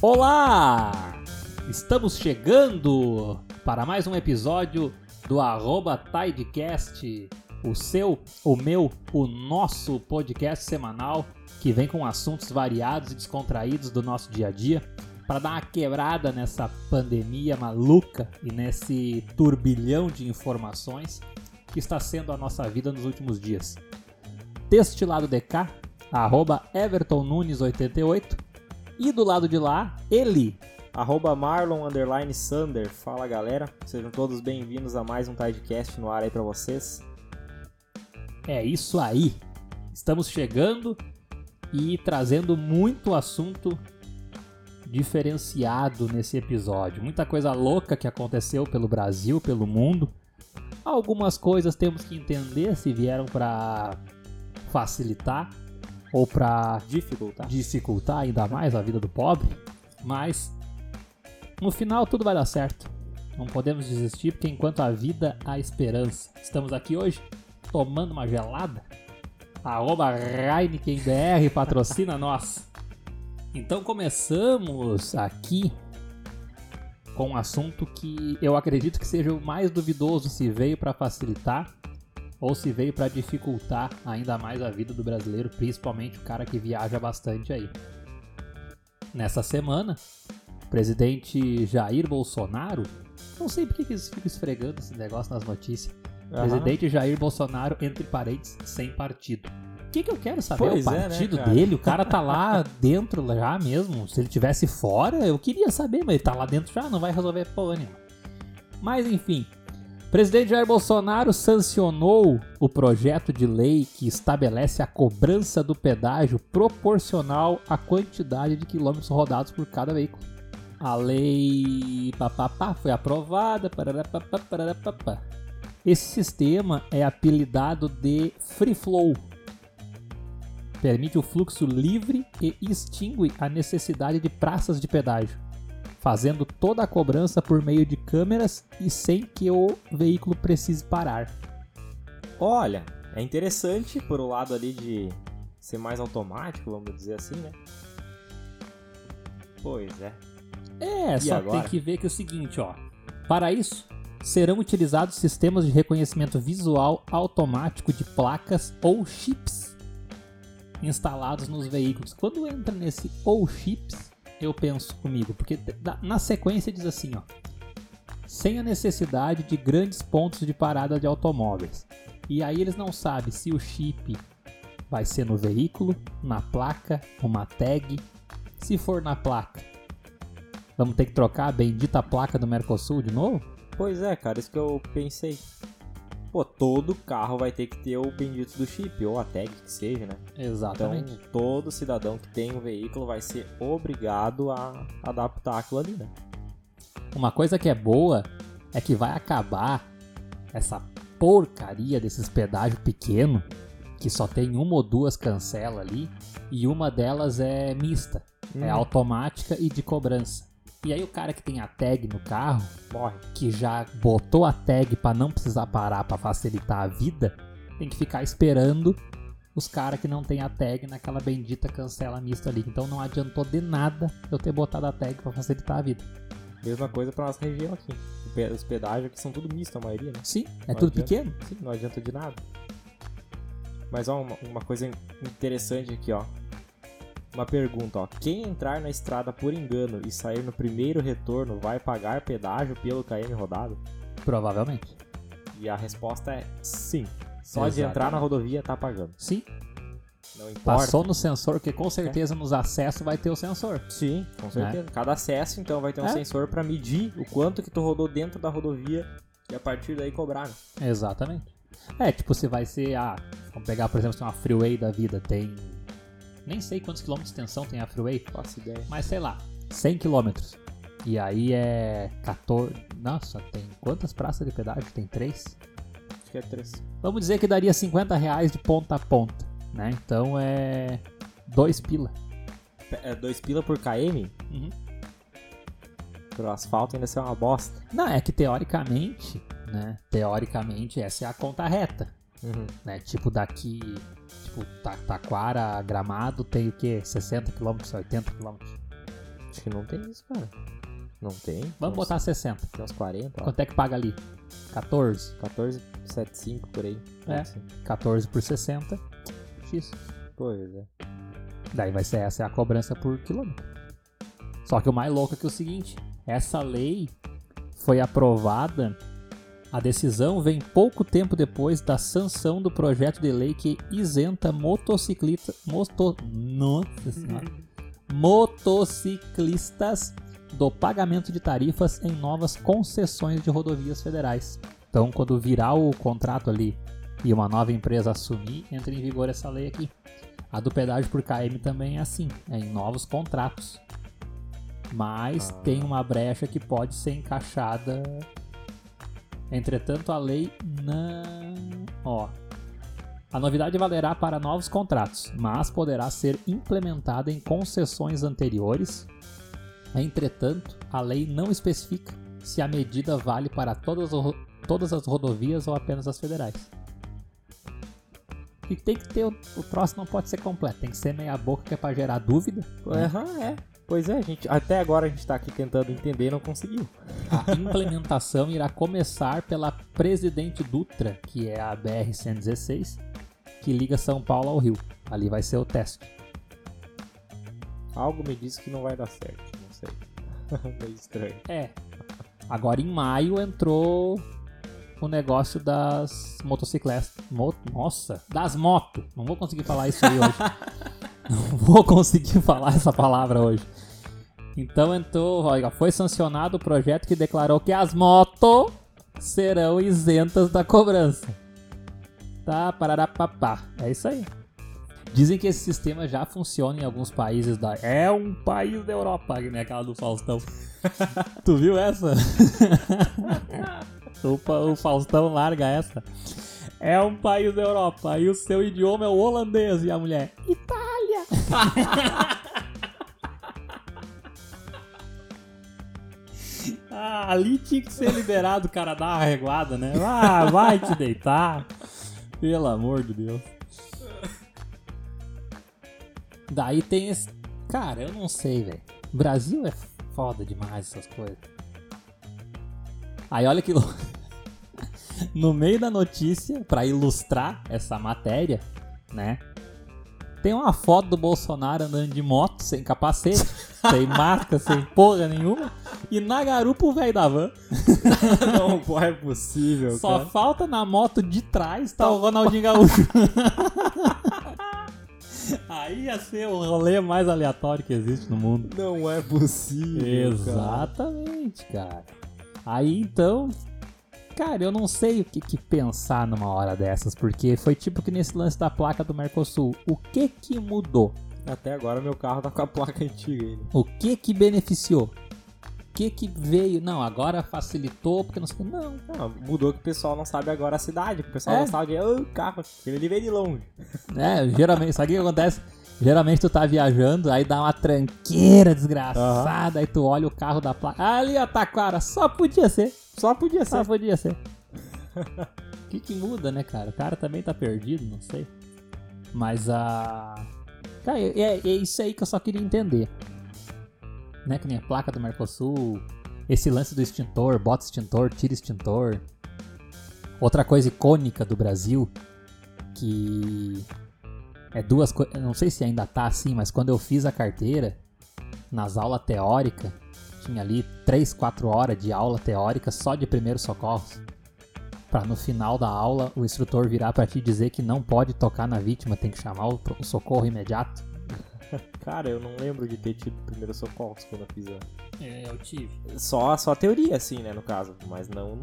Olá! Estamos chegando para mais um episódio do arroba Tidecast, o seu, o meu, o nosso podcast semanal que vem com assuntos variados e descontraídos do nosso dia a dia para dar uma quebrada nessa pandemia maluca e nesse turbilhão de informações que está sendo a nossa vida nos últimos dias. Deste lado de cá, arroba Everton Nunes 88 e do lado de lá, ele, Arroba Marlon Underline Sander. Fala galera, sejam todos bem-vindos a mais um Tidecast no ar aí pra vocês. É isso aí. Estamos chegando e trazendo muito assunto diferenciado nesse episódio. Muita coisa louca que aconteceu pelo Brasil, pelo mundo. Algumas coisas temos que entender se vieram para facilitar ou para Dificultar. dificultar ainda mais a vida do pobre, mas no final tudo vai dar certo. Não podemos desistir porque enquanto há vida há esperança. Estamos aqui hoje tomando uma gelada. Arroba HeinekenBR patrocina nós. Então começamos aqui com um assunto que eu acredito que seja o mais duvidoso se veio para facilitar ou se veio para dificultar ainda mais a vida do brasileiro, principalmente o cara que viaja bastante aí. Nessa semana, o presidente Jair Bolsonaro, não sei por que que eles ficam esfregando esse negócio nas notícias. Aham. Presidente Jair Bolsonaro, entre parênteses, sem partido. O que, que eu quero saber? Pois o é, né, partido dele, o cara tá lá dentro já mesmo. Se ele tivesse fora, eu queria saber, mas ele tá lá dentro já, não vai resolver porra nenhuma. Mas enfim, Presidente Jair Bolsonaro sancionou o projeto de lei que estabelece a cobrança do pedágio proporcional à quantidade de quilômetros rodados por cada veículo. A lei papapá foi aprovada. Esse sistema é apelidado de Free Flow. Permite o fluxo livre e extingue a necessidade de praças de pedágio fazendo toda a cobrança por meio de câmeras e sem que o veículo precise parar. Olha, é interessante por o lado ali de ser mais automático, vamos dizer assim, né? Pois é. É, E só agora? tem que ver que é o seguinte, ó. Para isso, serão utilizados sistemas de reconhecimento visual automático de placas ou chips instalados nos veículos. Quando entra nesse ou chips, eu penso comigo, porque na sequência diz assim, ó. Sem a necessidade de grandes pontos de parada de automóveis. E aí eles não sabem se o chip vai ser no veículo, na placa, uma tag. Se for na placa, vamos ter que trocar a bendita placa do Mercosul de novo? Pois é, cara, isso que eu pensei. Pô, todo carro vai ter que ter o bendito do chip, ou a tag que seja, né? Então, Exatamente. todo cidadão que tem um veículo vai ser obrigado a adaptar aquilo ali, né? Uma coisa que é boa é que vai acabar essa porcaria desses pedágios pequeno que só tem uma ou duas cancela ali e uma delas é mista, é Hum. automática e de cobrança. E aí o cara que tem a tag no carro, Morre. que já botou a tag para não precisar parar para facilitar a vida, tem que ficar esperando os caras que não tem a tag naquela bendita cancela mista ali. Então não adiantou de nada eu ter botado a tag para facilitar a vida. Mesma coisa pra nossa região aqui. Os pedágios aqui são tudo misto, a maioria, né? Sim, é Não tudo adianta. pequeno. Sim, não adianta de nada. Mas ó, uma, uma coisa interessante aqui, ó. Uma pergunta, ó. Quem entrar na estrada por engano e sair no primeiro retorno vai pagar pedágio pelo KM rodado? Provavelmente. E a resposta é sim. Só de Exatamente. entrar na rodovia tá pagando. Sim, Não importa. passou no sensor, porque com certeza nos acessos vai ter o sensor. Sim, com certeza. Cada acesso, então, vai ter um É. sensor pra medir o quanto que tu rodou dentro da rodovia e a partir daí cobrar. né? Exatamente. É, tipo, se vai ser, ah, vamos pegar, por exemplo, se tem uma freeway da vida, tem. Nem sei quantos quilômetros de extensão tem a freeway, Faço ideia. mas sei lá, 100 quilômetros. E aí é 14. Nossa, tem quantas praças de pedágio? Tem três? Acho que é três. Vamos dizer que daria 50 reais de ponta a ponta, né? Então é. Dois pila. É dois pila por KM? Uhum. Pro asfalto ainda ser uma bosta. Não, é que teoricamente, né? Teoricamente essa é a conta reta. Uhum. né? Tipo daqui, tipo Ta- Taquara, Gramado tem o quê? 60 km, 80 km. Acho que não tem isso, cara. Não tem. Vamos Uns- botar 60. Tem uns 40, ó. Quanto é que paga ali? 14. 14,75 por aí. É. Assim. 14 por 60. X. Pois é. Daí vai ser essa é a cobrança por quilômetro. Só que o mais louco é que é o seguinte, essa lei foi aprovada, a decisão vem pouco tempo depois da sanção do projeto de lei que isenta motociclista, moto, nossa senhora, motociclistas do pagamento de tarifas em novas concessões de rodovias federais. Então, quando virar o contrato ali e uma nova empresa assumir, entra em vigor essa lei aqui. A do pedágio por KM também é assim, é em novos contratos. Mas Ah. tem uma brecha que pode ser encaixada. Entretanto, a lei não. Ó. A novidade valerá para novos contratos, mas poderá ser implementada em concessões anteriores. Entretanto, a lei não especifica se a medida vale para todas, todas as rodovias ou apenas as federais. E tem que ter o, o troço não pode ser completo, tem que ser meia boca que é para gerar dúvida. Aham, é. Pois é, gente. Até agora a gente tá aqui tentando entender e não conseguiu. A implementação irá começar pela Presidente Dutra, que é a BR-116, que liga São Paulo ao Rio. Ali vai ser o teste. Algo me diz que não vai dar certo. Não sei. Meio estranho. É. Agora em maio entrou o negócio das motocicletas. Mo- Nossa, das motos. Não vou conseguir falar isso aí hoje. Não vou conseguir falar essa palavra hoje. Então entrou, olha, foi sancionado o projeto que declarou que as motos serão isentas da cobrança. Tá, pararapapá. É isso aí. Dizem que esse sistema já funciona em alguns países da. É um país da Europa, que nem aquela do Faustão. tu viu essa? o, o Faustão larga essa. É um país da Europa e o seu idioma é o holandês e a mulher. Itália! ah, ali tinha que ser liberado o cara dar uma reguada, né? Ah, vai te deitar. Pelo amor de Deus. Daí tem esse. Cara, eu não sei, velho. Brasil é foda demais essas coisas. Aí olha que louco. No meio da notícia, pra ilustrar essa matéria, né? Tem uma foto do Bolsonaro andando de moto, sem capacete, sem máscara, sem porra nenhuma. E na garupa o velho da van. não pô, é possível, Só cara. falta na moto de trás tá o Ronaldinho Gaúcho. Aí ia ser o rolê mais aleatório que existe no mundo. Não é possível. cara. Exatamente, cara. Aí então, cara, eu não sei o que, que pensar numa hora dessas, porque foi tipo que nesse lance da placa do Mercosul. O que que mudou? Até agora meu carro tá com a placa antiga ainda. O que que beneficiou? O que que veio? Não, agora facilitou, porque não sei. Não, Não, mudou que o pessoal não sabe agora a cidade. O pessoal É? não sabe o carro. Ele veio de longe. É, geralmente, sabe o que acontece? Geralmente tu tá viajando, aí dá uma tranqueira desgraçada, aí tu olha o carro da placa. Ali, ó, Taquara, só podia ser. Só podia Só ser. podia ser. O que que muda, né, cara? O cara também tá perdido, não sei. Mas a. Cara, é, é isso aí que eu só queria entender. Né, que nem a placa do Mercosul, esse lance do extintor, bota extintor, tira extintor. Outra coisa icônica do Brasil, que é duas coisas, não sei se ainda tá assim, mas quando eu fiz a carteira, nas aulas teóricas, tinha ali 3, 4 horas de aula teórica só de primeiros socorros. Pra no final da aula o instrutor virar pra ti dizer que não pode tocar na vítima, tem que chamar o, o socorro imediato. Cara, eu não lembro de ter tido primeiro socorros quando eu fiz a... É, eu tive. Só, só teoria, assim, né, no caso. Mas não...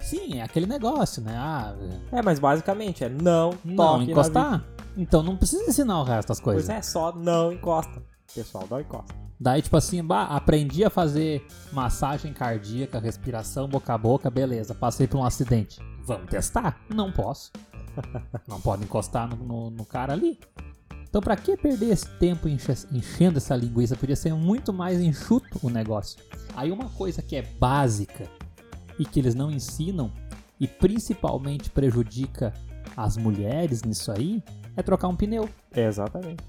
Sim, é aquele negócio, né? Ah, É, mas basicamente é não não toque na encostar. Então não precisa ensinar o resto das coisas. Pois é, só não encosta. Pessoal, não encosta. Daí, tipo assim, bah, aprendi a fazer massagem cardíaca, respiração boca a boca, beleza. Passei por um acidente. Vamos testar? Não posso. Não pode encostar no, no- no cara ali. Então, pra que perder esse tempo enche- enchendo essa linguiça? Podia ser muito mais enxuto o negócio. Aí, uma coisa que é básica e que eles não ensinam e principalmente prejudica as mulheres nisso aí é trocar um pneu. É, exatamente.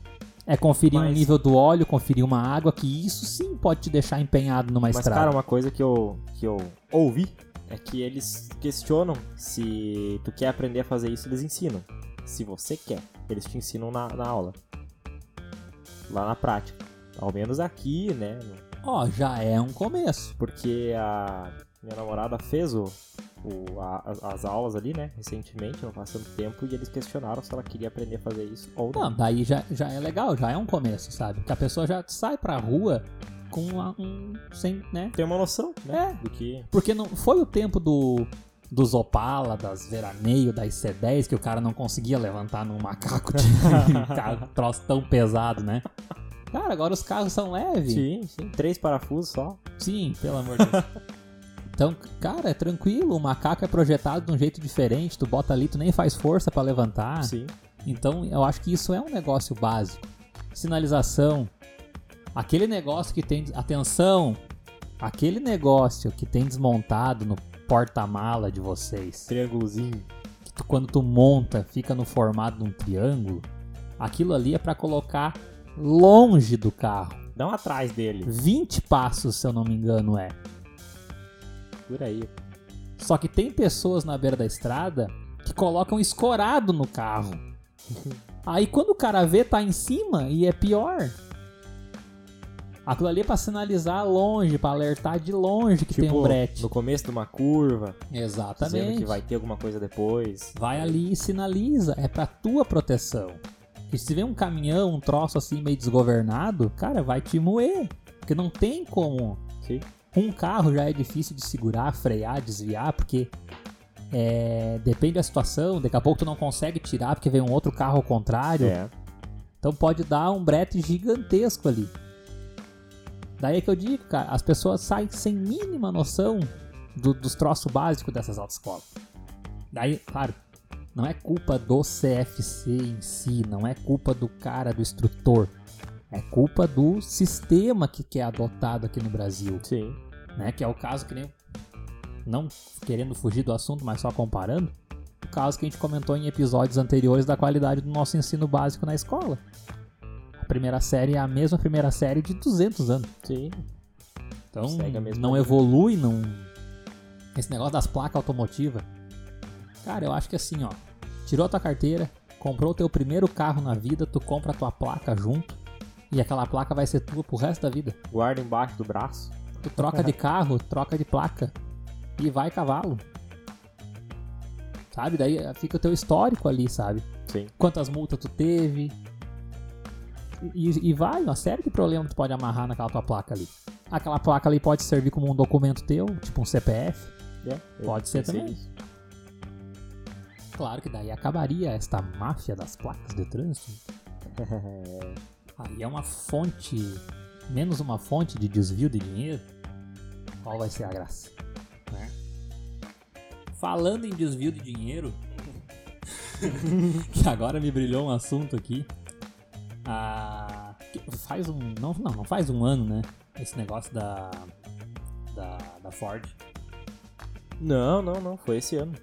É conferir o Mas- nível do óleo, conferir uma água, que isso sim pode te deixar empenhado numa Mas, estrada. cara, uma coisa que eu, que eu ouvi é que eles questionam se tu quer aprender a fazer isso, eles ensinam. Se você quer, eles te ensinam na, na aula. Lá na prática. Ao menos aqui, né? Ó, já é um começo. Porque a minha namorada fez o, o- a- as, as aulas ali, né? Recentemente, não faz tanto tempo, e eles questionaram se ela queria aprender a fazer isso ou não. Não, daí já, já é legal, já é um começo, sabe? Que a pessoa já sai pra rua com uma- um. sem, né? Tem uma noção, né? É. Do que. Porque não foi o tempo do dos Opala, das Veraneio, das C10 que o cara não conseguia levantar num macaco de carro, troço tão pesado, né? Cara, agora os carros são leves. Sim, sim. Três parafusos só. Sim, pelo amor de Deus. Então, cara, é tranquilo, o macaco é projetado de um jeito diferente, tu bota ali, tu nem faz força pra levantar. Sim. Então, eu acho que isso é um negócio básico. Sinalização. Aquele negócio que tem. Atenção! Aquele negócio que tem desmontado no porta-mala de vocês. Triângulozinho. Que tu- quando tu monta, fica no formato de um triângulo. Aquilo ali é pra colocar longe do carro. Não atrás dele. 20 passos, se eu não me engano, é. Aí. Só que tem pessoas na beira da estrada que colocam escorado no carro. Aí quando o cara vê, tá em cima e é pior. Aquilo ali é pra sinalizar longe, pra alertar de longe que tem um brete. Tipo, no começo de uma curva, dizendo Exatamente. que vai ter alguma coisa depois. Vai ali e sinaliza, é pra tua proteção. E se vê um caminhão, um troço assim meio desgovernado, cara, vai te moer. Porque não tem como Sim. Um carro já é difícil de segurar, frear, desviar, porque é, depende da situação. Daqui a pouco tu não consegue tirar porque vem um outro carro ao contrário. É. Então pode dar um brete gigantesco ali. Daí é que eu digo, cara, as pessoas saem sem mínima noção do- dos troços básicos dessas autoescolas. Daí, claro, não é culpa do CFC em si, não é culpa do cara, do instrutor. É culpa do sistema que, que é adotado aqui no Brasil Sim. né? Que é o caso que nem. Não querendo fugir do assunto, mas só comparando. O caso que a gente comentou em episódios anteriores da qualidade do nosso ensino básico na escola. A primeira série é a mesma primeira série de 200 anos. Sim. Então não evolui, não. Esse negócio das placas automotivas. Cara, eu acho que assim, ó. Tirou a tua carteira, comprou o teu primeiro carro na vida, tu compra a tua placa junto. E aquela placa vai ser tua pro resto da vida. Guarda embaixo do braço. Tu troca de carro, troca de placa e vai cavalo. Sabe? Daí fica o teu histórico ali, sabe? Sim. Quantas multas tu teve. E, e vai, uma série de problemas tu pode amarrar naquela tua placa ali. Aquela placa ali pode servir como um documento teu, tipo um CPF. É, eu Pode ser também. nisso. Claro que daí acabaria esta máfia das placas de trânsito. Aí é uma fonte, menos uma fonte de desvio de dinheiro. Qual vai ser a graça? né? Falando em desvio de dinheiro, que agora me brilhou um assunto aqui. Ah, faz um, não, não, não faz um ano, né? Esse negócio da da, da Ford, Não, não, não. Foi esse ano.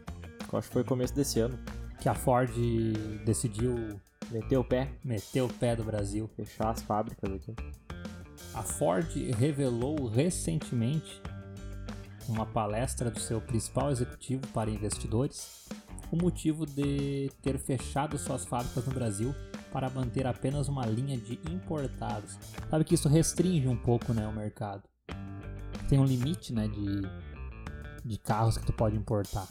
Eu acho que foi começo desse ano. que a Ford decidiu Meteu o pé, meter o pé do Brasil. fechar as fábricas aqui. A Ford revelou recentemente, numa palestra do seu principal executivo para investidores, o motivo de ter fechado suas fábricas no Brasil para manter apenas uma linha de importados. Sabe que isso restringe um pouco né, o mercado. Tem um limite né, de, de carros que tu pode importar.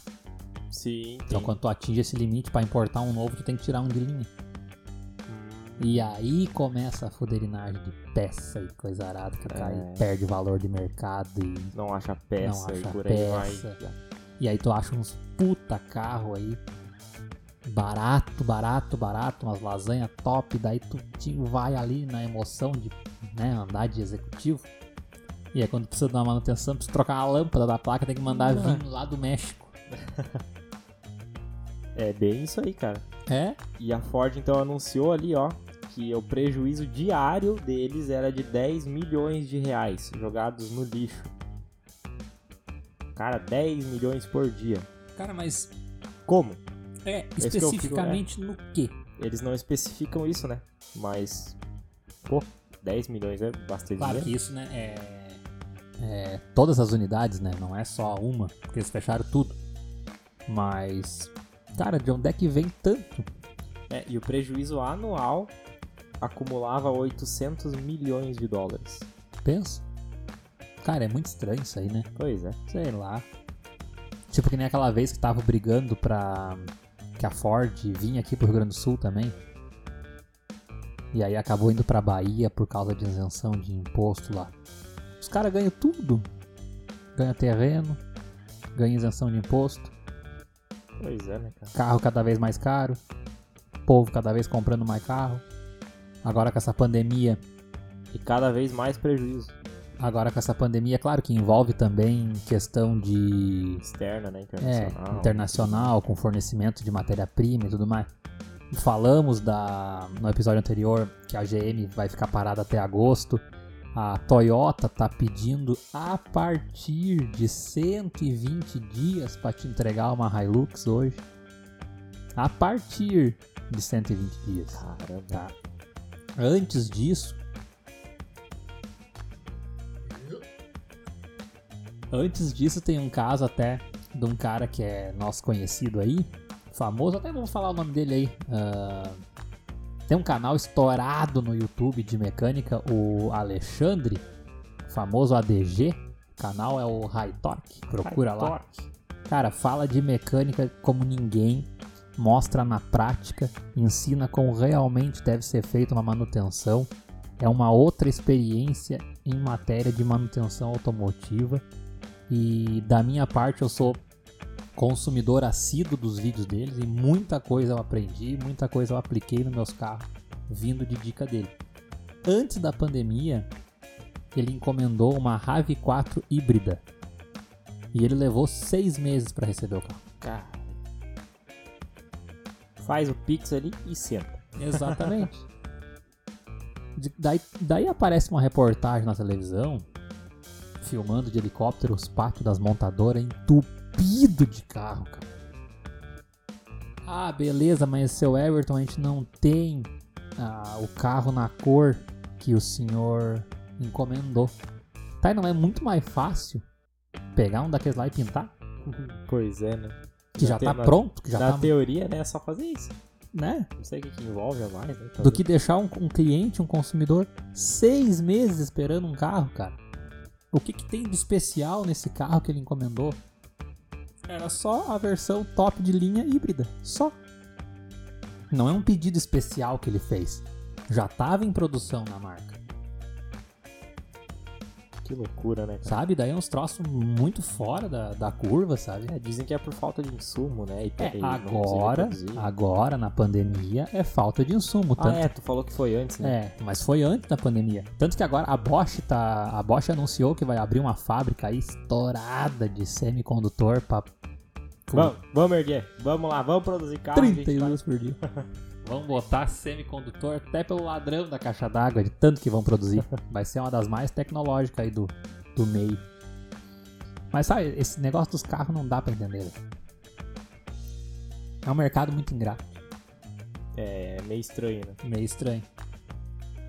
Sim, Então quando tu atinge esse limite para importar um novo, tu tem que tirar um de linha. E aí começa a fuderinagem de peça e coisa arada que É. perde valor de mercado e Não acha peça não e acha por aí peça. vai. E aí tu acha uns puta carro aí. Barato, barato, barato, umas lasanha top, daí tu vai ali na emoção de né, andar de executivo. E aí quando precisa dar uma manutenção, precisa trocar a lâmpada da placa, tem que mandar Ah. vir lá do México. É bem isso aí, cara. É? E a Ford então anunciou ali, ó, que o prejuízo diário deles era de 10 milhões de reais jogados no lixo. Cara, 10 milhões por dia. Cara, mas Como? é que eu fico- especificamente no quê? Eles não especificam isso, né? Mas Pô, 10 milhões é bastante Claro dinheiro. que isso, né, é, é todas as unidades, né, não é só uma, porque eles fecharam tudo. Mas, cara, de onde é que vem tanto? É, e o prejuízo anual acumulava 800 milhões de dólares. Pensa. Cara, é muito estranho isso aí, né? Pois é. Sei lá. Tipo que nem aquela vez que tava brigando pra que a Ford vinha aqui pro Rio Grande do Sul também. E aí acabou indo pra Bahia por causa de isenção de imposto lá. Os caras ganham tudo. Ganha terreno, ganha isenção de imposto, Pois é, né, cara? carro cada vez mais caro, povo cada vez comprando mais carro. Agora com essa pandemia, E cada vez mais prejuízo. agora com essa pandemia, claro que envolve também questão de Externa, né? É, Internacional. internacional, com fornecimento de matéria-prima e tudo mais. Falamos da, no episódio anterior que a GM vai ficar parada até agosto. A Toyota tá pedindo a partir de 120 dias para te entregar uma Hilux hoje. A partir de 120 dias. Caramba. Tá. Antes disso. Antes disso, tem um caso até de um cara que é nosso conhecido aí, famoso, até vamos falar o nome dele aí. ah, tem um canal estourado no YouTube de mecânica, o Alexandre, famoso ADG. O canal é o High Torque, procura lá. Torque. Cara, fala de mecânica como ninguém, mostra na prática, ensina como realmente deve ser feita uma manutenção. É uma outra experiência em matéria de manutenção automotiva. E da minha parte, eu sou consumidor assíduo dos vídeos deles e muita coisa eu aprendi, muita coisa eu apliquei nos meus carros, vindo de dica dele. Antes da pandemia, ele encomendou uma RAV4 híbrida. E ele levou seis meses para receber o carro. Cara. Faz o Pix ali e senta. Exatamente. Daí, daí aparece uma reportagem na televisão filmando de helicóptero os pátios das montadoras entupido de carro, cara. Ah, beleza, mas seu Everton, a gente não tem ah, o carro na cor que o senhor encomendou. Tá, e não é muito mais fácil pegar um daqueles lá e pintar? Pois é, né? Que já tá pronto, que já Na tá, teoria, né? É só fazer isso. né? Não sei o que, que envolve a mais, né? do que deixar um, um cliente, um consumidor, seis meses esperando um carro, cara. O que, que tem de especial nesse carro que ele encomendou? Era só a versão top de linha híbrida. Só. Não é um pedido especial que ele fez. Já estava em produção na marca. Que loucura, né, cara? Sabe? Daí é uns troços muito fora da, da curva, sabe? É, dizem que é por falta de insumo, né? E, É, agora, agora, na pandemia, é falta de insumo. Ah, Tanto é, tu falou que foi antes, né? É, mas foi antes da pandemia. Tanto que agora a Bosch tá, a Bosch anunciou que vai abrir uma fábrica aí estourada de semicondutor para Vamos, vamos erguer. Vamos lá, vamos produzir carro. a gente 30 vai- euros por dia. Vão botar semicondutor até pelo ladrão da caixa d'água, de tanto que vão produzir. Vai ser uma das mais tecnológicas aí do, do meio. Mas sabe, esse negócio dos carros não dá pra entender. É um mercado muito ingrato. É meio estranho, né? Meio estranho.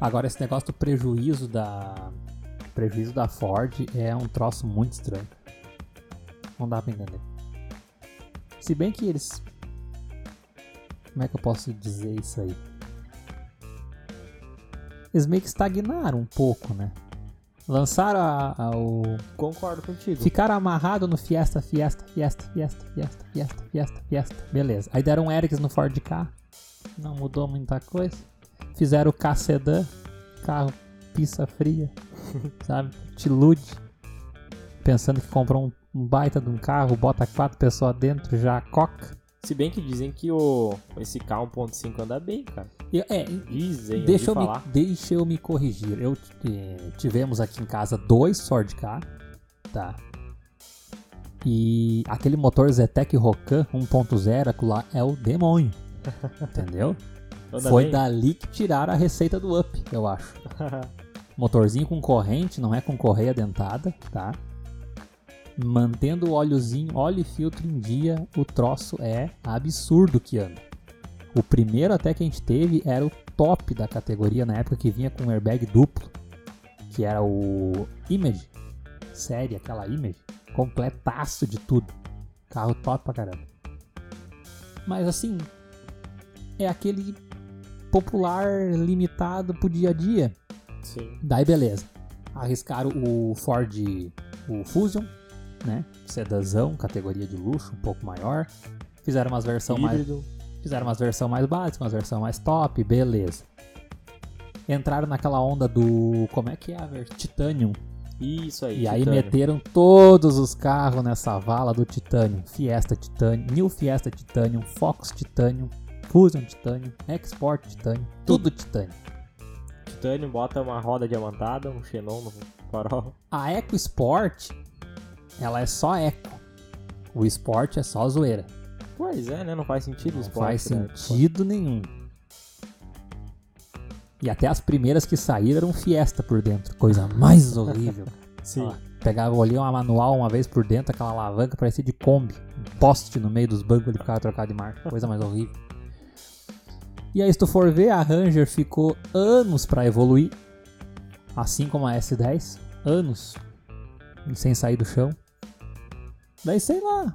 Agora esse negócio do prejuízo da prejuízo da Ford é um troço muito estranho. Não dá pra entender. Se bem que eles como é que eu posso dizer isso aí? Eles meio que estagnaram um pouco, né? Lançaram a, a- o Concordo contigo. Ficaram amarrados no Fiesta, Fiesta, Fiesta, Fiesta, Fiesta, Fiesta, Fiesta, Fiesta. Beleza. Aí deram um Erics no Ford K. Não mudou muita coisa. Fizeram o K Sedan. Carro pista fria. sabe? Te ilude. Pensando que comprou um, um baita de um carro, bota quatro pessoas dentro, já coca. Se bem que dizem que o esse K1.5 anda bem, cara. E, é, Dizem, Deixa eu, me, falar. deixa eu me corrigir. Eu eh, tivemos aqui em casa dois Ford K, tá? E aquele motor Zetec Rocan 1.0, aquilo lá é o demônio. Entendeu? Anda Foi bem? dali que tiraram a receita do Up, eu acho. Motorzinho com corrente, não é com correia dentada, tá? Mantendo o óleozinho, óleo e filtro em dia, o troço é absurdo que anda. O primeiro até que a gente teve era o top da categoria na época que vinha com um airbag duplo, que era o Image, série, aquela Image, completaço de tudo. Carro top pra caramba. Mas assim, é aquele popular limitado pro dia a dia. Sim. Daí beleza. Arriscaram o Ford, o Fusion, né? Sedazão, categoria de luxo, um pouco maior. Fizeram umas versão mais, fizeram umas versão mais básicas, umas versão mais top, beleza. Entraram naquela onda do, como é que é a versão? Titanium. Isso aí. E aí meteram todos os carros nessa vala do Titanium. Fiesta Titanium, New Fiesta Titanium, Fox Titanium, Fusion Titanium, Export Titanium, tudo Titanium. Titânio bota uma roda diamantada, um xenon no farol. A Eco Sport, ela é só Eco. O Sport é só zoeira. Pois é, né? Não faz sentido o Não esporte. faz né? sentido nenhum. E até as primeiras que saíram eram Fiesta por dentro. Coisa mais horrível. Sim. Ó, pegava, olhei uma manual uma vez por dentro, aquela alavanca parecia de Kombi. Um poste no meio dos bancos, ele ficava trocado de marca. Coisa mais horrível. E aí, se tu for ver, a Ranger ficou anos pra evoluir. Assim como a S10. Anos. Sem sair do chão. Daí, sei lá.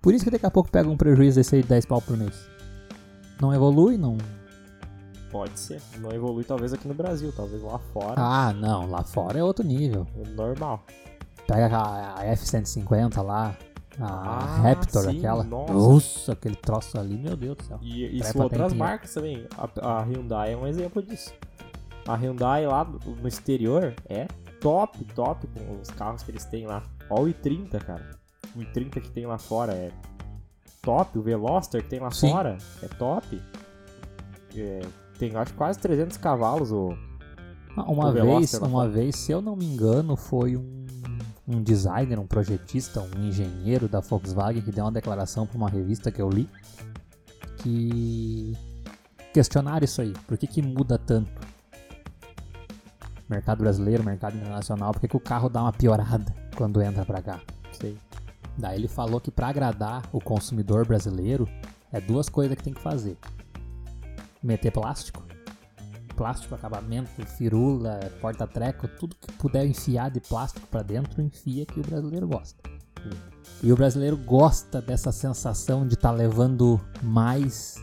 Por isso que daqui a pouco pega um prejuízo desse aí de 10 pau por mês. Não evolui, não. Pode ser. Não evolui talvez aqui no Brasil, talvez lá fora. Ah, não. Lá fora é outro nível. é Normal. Pega a, a F-150 lá, a Ah, Raptor, sim, aquela. nossa. Nossa, aquele troço ali, meu Deus do céu. E isso outras marcas também. A, a Hyundai é um exemplo disso. A Hyundai lá no exterior é top, top com os carros que eles têm lá. Ó o i30, cara. O i30 que tem lá fora é top. O Veloster que tem lá Sim. fora é top. É, tem acho quase 300 cavalos o Ah, Uma O vez, uma fora. vez, se eu não me engano, foi um, um designer, um projetista, um engenheiro da Volkswagen que deu uma declaração para uma revista que eu li que questionaram isso aí. Por que, que muda tanto? Mercado brasileiro, mercado internacional, por que, que o carro dá uma piorada quando entra pra cá? sei. Daí ele falou que para agradar o consumidor brasileiro é duas coisas que tem que fazer: meter plástico, plástico, acabamento, firula, porta-treco, tudo que puder enfiar de plástico para dentro, enfia que o brasileiro gosta. E o brasileiro gosta dessa sensação de estar levando mais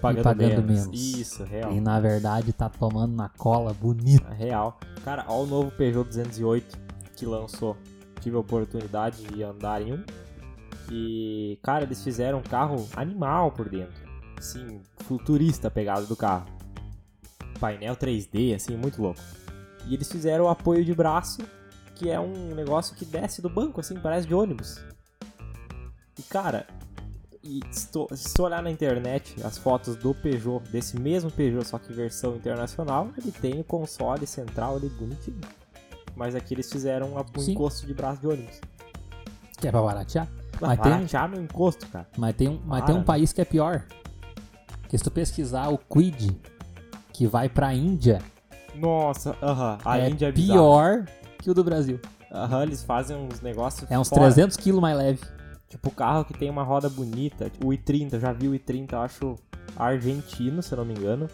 Pagando, pagando menos. menos. Isso, real. e na verdade tá tomando na cola bonito. É Real. Cara, ó o novo Peugeot 208 que lançou. Tive a oportunidade de andar em um. E, cara, eles fizeram um carro animal por dentro. Assim, futurista a pegada do carro. Painel 3D, assim, muito louco. E eles fizeram o apoio de braço, que é um negócio que desce do banco, assim, parece de ônibus. E, cara, e se tu, olhar na internet as fotos do Peugeot, desse mesmo Peugeot, só que versão internacional, ele tem o console central ali bonitinho. Mas aqui eles fizeram um Sim. encosto de braço de ônibus. Que é pra baratear. Mas Mas tem, baratear no encosto, cara. Mas tem um, mas tem um país que é pior. Que se tu pesquisar o Quid, que vai pra Índia, Nossa, aham. A é Índia é pior que o do Brasil. Aham, eles fazem uns negócios É uns fora. 300 kg mais leve. Tipo, o carro que tem uma roda bonita. O i30, já vi o i30, eu acho argentino, se eu não me engano.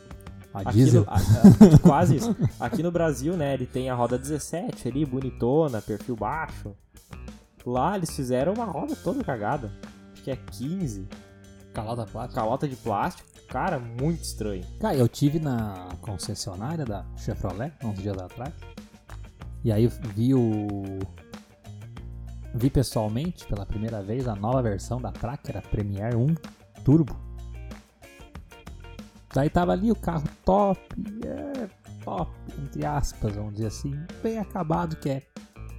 A Aqui diesel. no- a- a- quase isso. Aqui no Brasil, né, ele tem a roda 17 ali, bonitona, perfil baixo. Lá eles fizeram uma roda toda cagada. Acho que é 15, Calota plástica. calota de plástico. Cara, muito estranho. Cara, eu tive na concessionária da Chevrolet uns dias atrás. E aí eu vi o. Vi pessoalmente pela primeira vez a nova versão da Tracker, a Premier 1 Turbo. Daí tava ali o carro top, é, top, entre aspas, vamos dizer assim, bem acabado que é.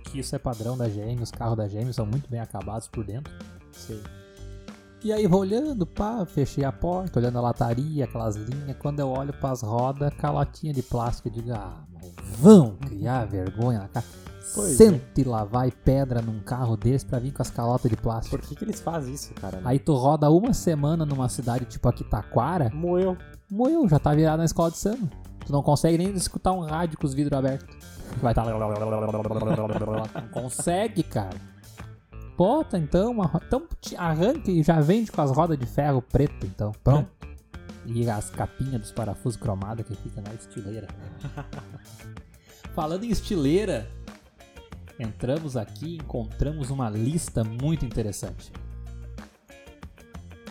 Que isso é padrão da GM, os carros da GM são muito bem acabados por dentro. Sim. E aí vou olhando, pá, fechei a porta, olhando a lataria, aquelas linhas. Quando eu olho pras rodas, calotinha de plástico, eu digo, ah, mas vão criar vergonha na cara. Pois é. Sente lá, vai pedra num carro desse pra vir com as calotas de plástico. Por que, que eles fazem isso, cara? Aí tu roda uma semana numa cidade tipo aqui, Taquara, Moeu. Moeu, já tá virado na escola de samba. Tu não consegue nem escutar um rádio com os vidros abertos. Vai estar. Tá... Não consegue, cara. Bota então uma Então arranca e já vende com as rodas de ferro preto, então. Pronto. E as capinhas dos parafusos cromados que fica na estileira. Falando em estileira, entramos aqui e encontramos uma lista muito interessante.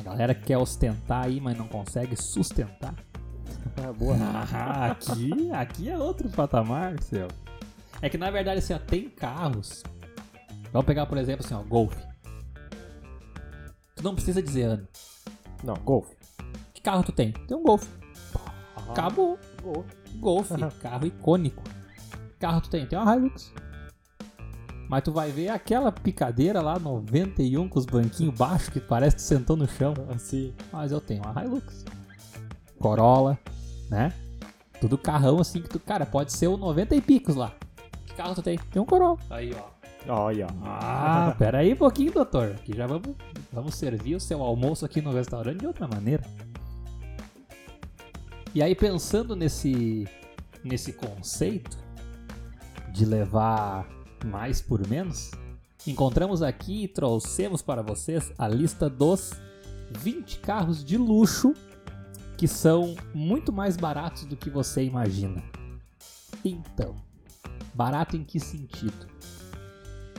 A galera que quer ostentar aí, mas não consegue sustentar. Ah, boa. Ah, aqui, aqui é outro patamar, seu. É que na verdade assim, ó, tem carros. Vamos pegar, por exemplo, assim, ó, Golf. Tu não precisa dizer ano. Não, Golf. Que carro tu tem? Tem um Golf. Acabou. Golf. Golf, carro icônico. Que Carro tu tem? Tem uma Hilux. Mas tu vai ver aquela picadeira lá, 91, com os banquinhos baixos, que parece que tu sentou no chão. Assim. Mas eu tenho uma Hilux. Corolla, né? Tudo carrão assim que tu. Cara, pode ser o 90 e picos lá. Que carro tu tem? Tem um Corolla. Aí, ó. Olha. Ah, pera aí um pouquinho, doutor. Que já vamos, vamos servir o seu almoço aqui no restaurante de outra maneira. E aí, pensando nesse, nesse conceito de levar mais por menos, encontramos aqui e trouxemos para vocês a lista dos 20 carros de luxo que são muito mais baratos do que você imagina. Então, barato em que sentido?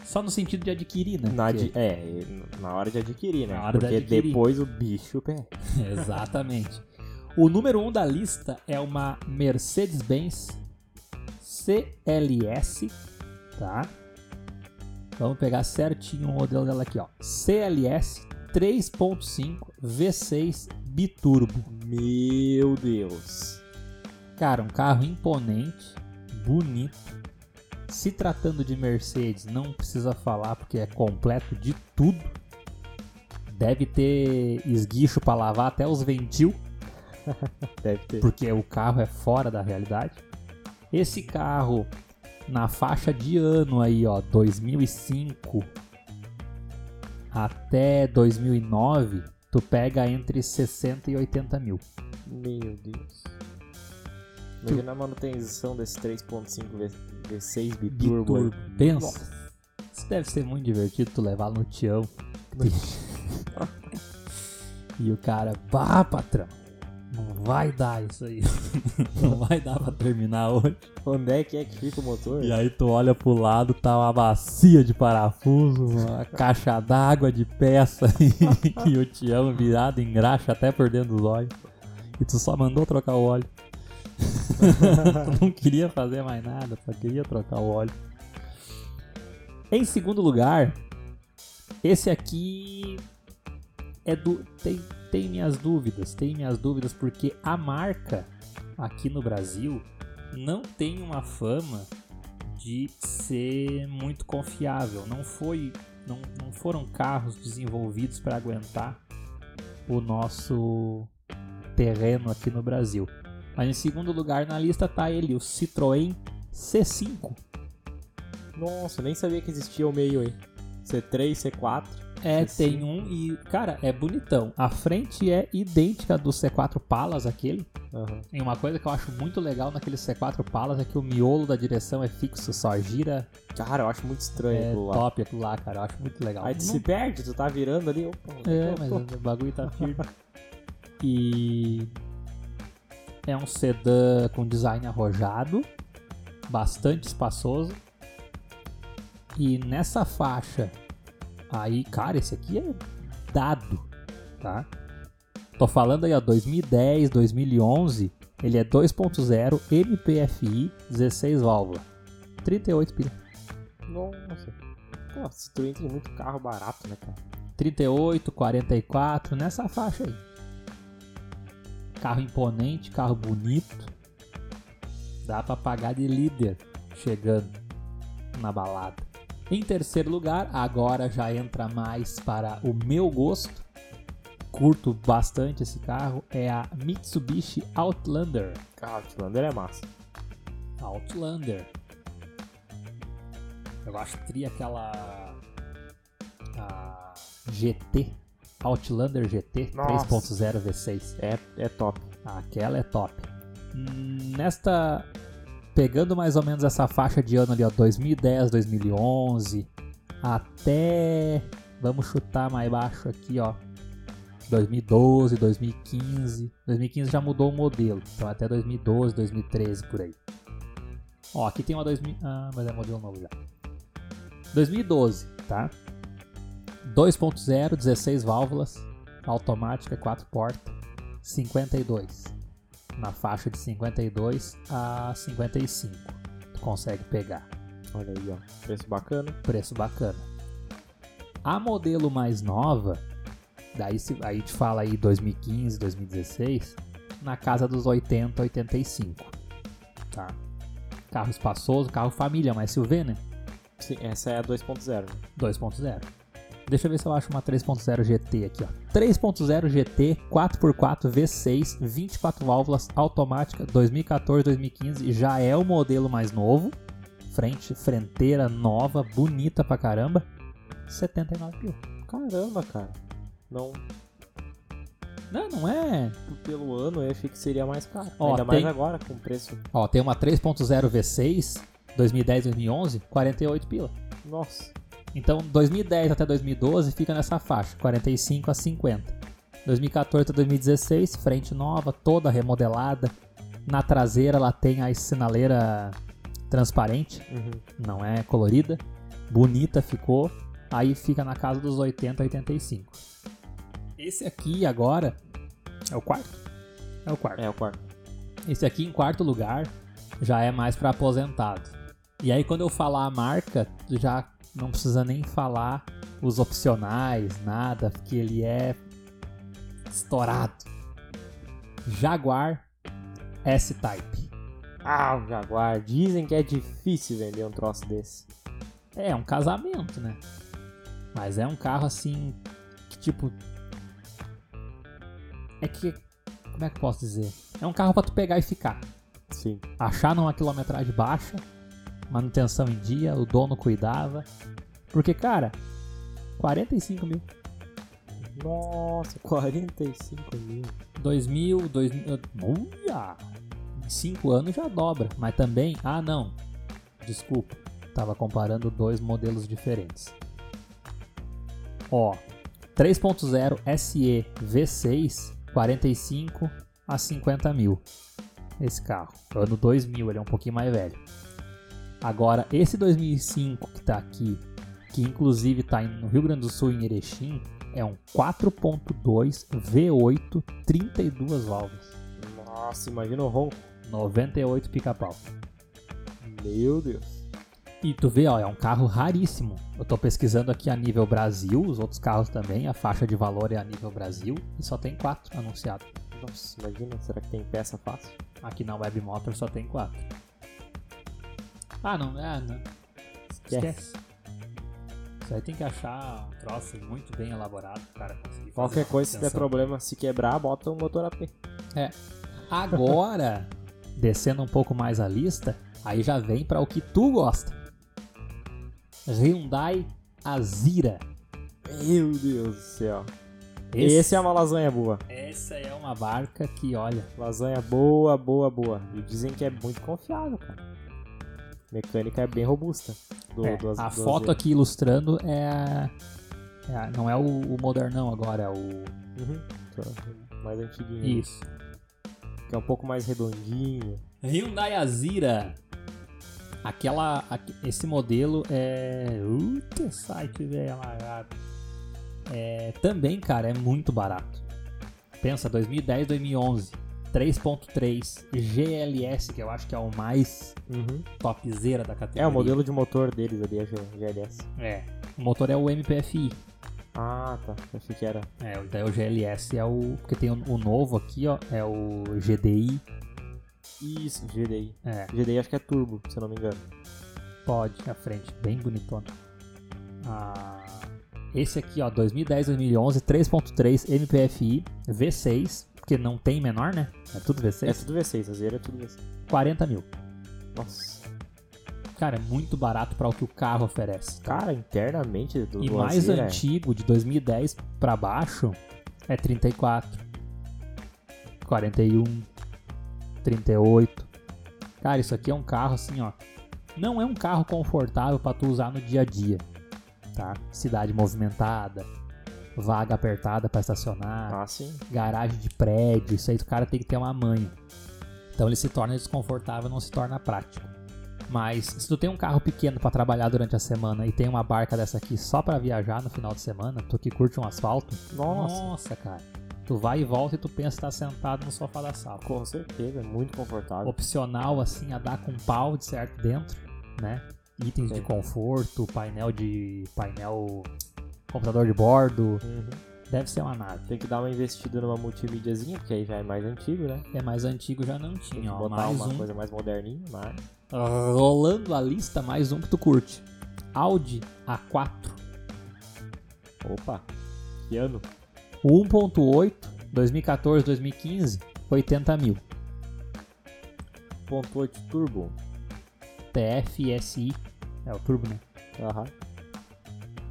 Só no sentido de adquirir, né? Na, Porque- de- é, na hora de adquirir, né? Na hora de Porque adquirir. depois o bicho pega. Exatamente. O número 1 um da lista é uma Mercedes-Benz CLS, tá? Vamos pegar certinho o modelo dela aqui, ó. CLS 3.5 V6 biturbo. Meu Deus. Cara, um carro imponente, bonito. Se tratando de Mercedes, não precisa falar porque é completo de tudo. Deve ter esguicho para lavar até os ventil. Deve ter. porque o carro é fora da realidade. Esse carro na faixa de ano aí, ó, 2005 até 2009, tu pega entre 60 e 80 mil. Meu Deus. Imagina a manutenção desse 3.5 V- V6 biturbo. Biturbo. Pensa. Isso deve ser muito divertido tu levar no tião. e o cara, bah, patrão, não vai dar isso aí. não vai dar pra terminar hoje. Onde é que é que fica o motor? E aí tu olha pro lado, tá uma bacia de parafuso, uma caixa d'água de peça e, o tião virado em graxa até por dentro dos olhos. E tu só mandou trocar o óleo. tu não queria fazer mais nada, só queria trocar o óleo. Em segundo lugar, esse aqui é do tem tem minhas dúvidas, tem minhas dúvidas porque a marca aqui no Brasil não tem uma fama de ser muito confiável. Não foi, não, não foram carros desenvolvidos para aguentar o nosso terreno aqui no Brasil. Mas em segundo lugar na lista tá ele, o Citroën C5. Nossa, nem sabia que existia o meio aí. C3, C4. É, C5. tem um e, cara, é bonitão. A frente é idêntica do C4 Palas, aquele. Aham. E uma coisa que eu acho muito legal naquele C4 Palas é que o miolo da direção é fixo, só gira. Cara, eu acho muito estranho É aquilo lá. top aquilo lá, cara. Eu acho muito legal. Aí tu Não- se perde, tu tá virando ali. Opa, É, eu mas o bagulho tá firme. e é um sedã com design arrojado, bastante espaçoso. E nessa faixa aí, cara, esse aqui é dado, tá? Tô falando aí, ó, 2010, 2011, ele é 2.0 MPFI 16 válvula. 38 pila. Nossa. Pô, Citroën tem muito carro barato, né, cara? 38, 44, nessa faixa aí. Carro imponente, carro bonito. Dá pra pagar de líder chegando na balada. Em terceiro lugar, agora já entra mais para o meu gosto. Curto bastante esse carro. É a Mitsubishi Outlander. Outlander é massa. Outlander. Eu acho que teria aquela. A GT. Outlander GT Nossa. 3.0 V6. É, é top. Aquela é top. Hum, Nesta. Pegando mais ou menos essa faixa de ano ali, ó, 2010, 2011, até. Vamos chutar mais baixo aqui, ó. 2012, 2015. 2015 já mudou o modelo, então até 2012, 2013 por aí. Ó, aqui tem uma 2000. Ah, mas é modelo novo já. 2012, tá? 2.0, 16 válvulas, automática, 4 portas, 52. Na faixa de 52 a 55. Tu consegue pegar. Olha aí, ó. Preço bacana. Preço bacana. A modelo mais nova, daí se, aí te fala aí 2015, 2016, na casa dos 80, 85. Tá? Carro espaçoso, carro família, mais SUV, né? Sim, essa é a 2.0. 2.0. Deixa eu ver se eu acho uma 3.0 GT aqui, ó. 3.0 GT 4x4 V6, 24 válvulas, automática, 2014, 2015, já é o modelo mais novo. Frente, frenteira nova, bonita pra caramba. 79 mil. Caramba, cara. Não, Não, não é. pelo ano eu achei que seria mais caro. Ó, Ainda mais tem- agora, com preço. Ó, tem uma 3.0 V6, 2010, 2011, 48 pila. Nossa. Então, 2010 até 2012 fica nessa faixa, 45 a 50. 2014 até 2016, frente nova, toda remodelada. Na traseira ela tem a sinaleira transparente, Uhum. não é colorida. Bonita ficou. Aí fica na casa dos 80 a 85. Esse aqui agora é o quarto. É o quarto. É o quarto. Esse aqui em quarto lugar já é mais para aposentado. E aí quando eu falar a marca, já não precisa nem falar os opcionais, nada, porque ele é estourado. Jaguar S-Type. Ah, o Jaguar. Dizem que é difícil vender um troço desse. É um casamento, né? Mas é um carro assim que tipo é que como é que eu posso dizer? É um carro para tu pegar e ficar. Sim. achar numa quilometragem baixa, manutenção em dia, o dono cuidava. Porque, cara, 45 mil. Nossa, 45 mil. 2000, 2000. Uia! Em 5 anos já dobra. Mas também. Ah, não. Desculpa. Tava comparando dois modelos diferentes. Ó. 3.0 SE V6, 45 a 50 mil. Esse carro. Ano 2000, ele é um pouquinho mais velho. Agora, esse 2005 que tá aqui, que inclusive tá em- no Rio Grande do Sul, em Erechim, é um 4.2 V8, 32 válvulas. Nossa, imagina o ronco. 98 pica-pau. Meu Deus. E tu vê, ó, é um carro raríssimo. Eu tô pesquisando aqui a nível Brasil, os outros carros também, a faixa de valor é a nível Brasil, e só tem quatro anunciados. Nossa, imagina, será que tem peça fácil? Aqui na Web Motor só tem quatro. Ah, não, é, não. Esquece. Esquece. Isso aí tem que achar um troço muito bem elaborado, cara conseguir fazer Qualquer coisa, se der problema, se quebrar, bota um motor AP. Agora, descendo um pouco mais a lista, aí já vem para o que tu gosta. Hyundai Azira. Meu Deus do céu. Esse, é uma lasanha boa. Essa é uma barca que, olha, Lasanha boa, boa, boa. E dizem que é muito confiável, cara. Mecânica é bem robusta. Do, é, do, a do foto aqui ilustrando é, é não é o, o modernão agora, é o Uhum. Tô- Mais antiguinho. isso. Que é um pouco mais redondinho. Hyundai Azira. Aquela, aque- esse modelo é, que site velho. É, também, cara, é muito barato. Pensa 2010, 2011, 3.3 GLS, que eu acho que é o mais Uhum. topzera da categoria. É, o modelo de motor deles ali, a GLS. É. O motor é o MPFI. Ah, tá. Achei que era. É, daí o GLS é o. Porque tem o, o novo aqui, ó. É o GDI. Isso, GDI. É, GDI acho que é turbo, se eu não me engano. pode, à frente. Bem bonitona. Ah, esse aqui, ó, 2010, 2011, 3.3 MPFI, V6. Porque não tem menor, né? É tudo V6. É tudo V6, a Zero é tudo V6. 40 mil. Nossa. Cara, é muito barato para o que o carro oferece. Cara, internamente do E do mais é- antigo, de 2010 pra baixo, é 34, 41, 38. Cara, isso aqui é um carro assim, ó. Não é um carro confortável pra tu usar no dia a dia, tá? Cidade movimentada, vaga apertada pra estacionar, Ah, sim. garagem de prédio, isso aí o cara tem que ter uma manha. Então ele se torna desconfortável, não se torna prático. Mas se tu tem um carro pequeno pra trabalhar durante a semana e tem uma barca dessa aqui só pra viajar no final de semana, tu que curte um asfalto, Nossa. cara. Tu vai e volta e tu pensa estar sentado no sofá da sala. Com certeza, é muito confortável. Opcional assim a dar com pau de certo dentro, né? Itens de Sim. conforto, painel de painel computador de bordo, Uhum. deve ser uma nave. Tem que dar uma investida numa multimídiazinha, porque aí já é mais antigo, né? É mais antigo já não Tem que tinha, ó, botar mais uma um coisa mais moderninha, mas... Rolando a lista, mais um que tu curte. Audi A4. Opa, que ano? O 1.8, 2014, 2015, 80 mil. Ponto 8 Turbo. TFSI, é o turbo, né? Aham.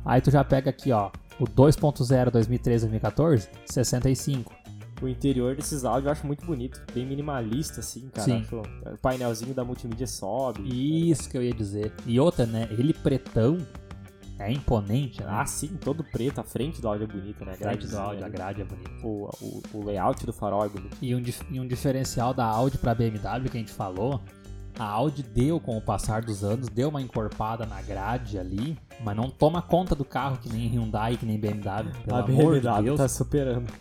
Aí tu já pega aqui, ó, o 2.0 2013, 2014, 65. O interior desses áudios eu acho muito bonito, bem minimalista, assim, cara. Sim. Acho- o painelzinho da multimídia sobe. Isso que eu ia dizer. E outra, né? Ele pretão é imponente, né? Ah, sim, todo preto, a frente do áudio é bonita, né? a grade do áudio, a ali. grade é bonita. O, o, o layout do farol é bonito. E um, e um diferencial da Audi pra BMW que a gente falou, a Audi deu com o passar dos anos, deu uma encorpada na grade ali, mas não toma conta do carro que nem Hyundai, que nem BMW. Pelo a amor de BMW Deus, tá superando.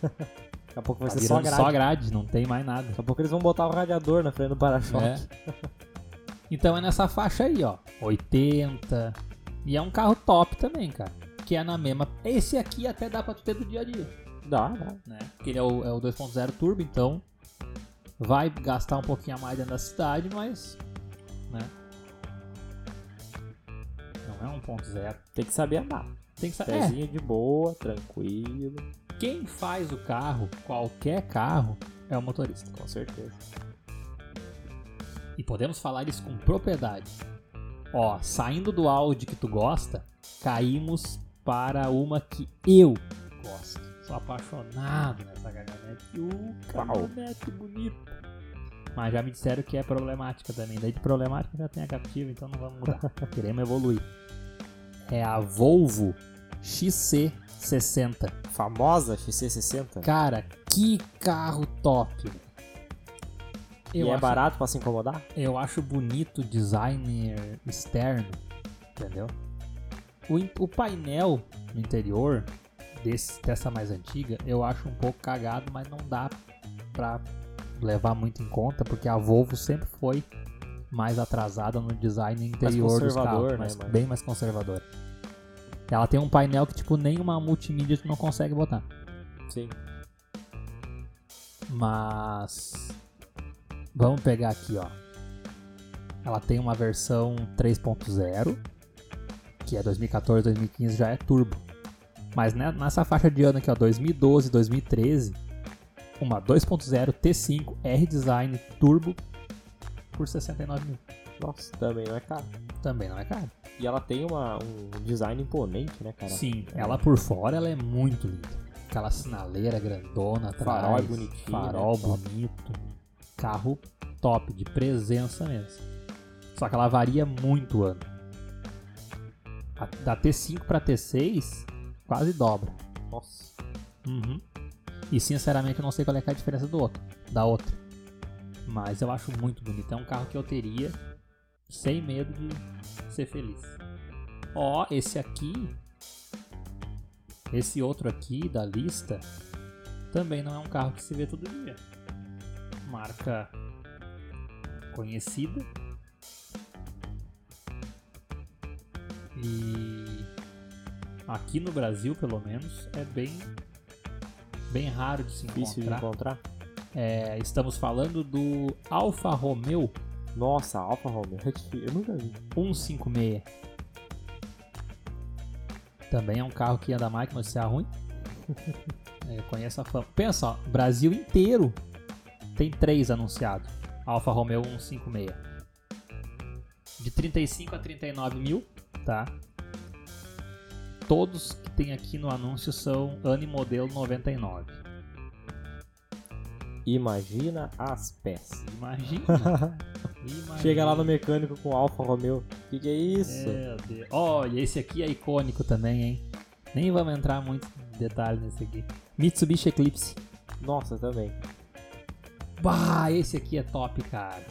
Daqui a pouco vai tá ser só grade. só grade, não tem mais nada. Daqui a pouco eles vão botar o radiador na frente do para-choque. É. Então é nessa faixa aí, ó. 80. E é um carro top também, cara. Que é na mesma. Esse aqui até dá pra tu ter do dia a dia. Dá, dá. né? Porque ele é o, é o 2.0 turbo, então vai gastar um pouquinho a mais dentro da cidade, mas né? Não é 1.0. Tem que saber andar. Tem que saber. Pezinho de boa, tranquilo. quem faz o carro, qualquer carro, é o motorista. Com certeza. E podemos falar isso com propriedade. Ó, saindo do Audi que tu gosta, caímos para uma que eu gosto. Sou apaixonado nessa caminhonete. Uh, caminhonete bonita. Mas já me disseram que é problemática também. Daí de problemática já tem a captiva, então não vamos mudar. Queremos evoluir. É a Volvo XC60. Famosa XC60. Cara, que carro top. velho. e é barato pra se incomodar? Eu acho bonito o designer externo, entendeu? O, o painel no interior desse, dessa mais antiga eu acho um pouco cagado, mas não dá pra levar muito em conta, porque a Volvo sempre foi mais atrasada no design interior dos carros, né, mas- bem mais conservadora. Ela tem um painel que tipo nenhuma multimídia tu não consegue botar. Sim. Mas vamos pegar aqui, ó. Ela tem uma versão 3.0, que é 2014, 2015 já é turbo. Mas né, nessa faixa de ano aqui, ó, 2012, 2013, uma 2.0 T5 R-Design turbo por 69 mil. Nossa, também não é caro. Também não é caro. E ela tem uma, um design imponente, né, cara? Sim, ela por fora ela é muito linda. Aquela sinaleira grandona atrás. Farol é bonitinho, Farol né? Bonito. Carro top, de presença mesmo. Só que ela varia muito o ano. A- Da T5 pra T6, quase dobra. Nossa. Uhum. E sinceramente eu não sei qual é, é a diferença do outro, da outra. Mas eu acho muito bonito. É um carro que eu teria sem medo de ser feliz. Ó, esse aqui. Esse outro aqui da lista também não é um carro que se vê todo dia. Marca conhecida. E aqui no Brasil, pelo menos, é bem bem raro de se Difícil de encontrar. encontrar. É, estamos falando do Alfa Romeo Nossa, Alfa Romeo. é Eu nunca vi. 156. Também é um carro que anda mais que noticiar ruim. É, eu conheço a fama. Pensa, ó, Brasil inteiro tem três anunciados. Alfa Romeo 156. De 35 a 39 mil, tá? Todos que tem aqui no anúncio são ano e modelo 99. Imagina as peças. Imagina. Imagina. Chega lá no mecânico com Alfa Romeo. Que que é isso? Meu Deus. Olha, esse aqui é icônico também, hein? Nem vamos entrar muito de detalhe nesse aqui. Mitsubishi Eclipse. Nossa, também. Bah, esse aqui é top, cara.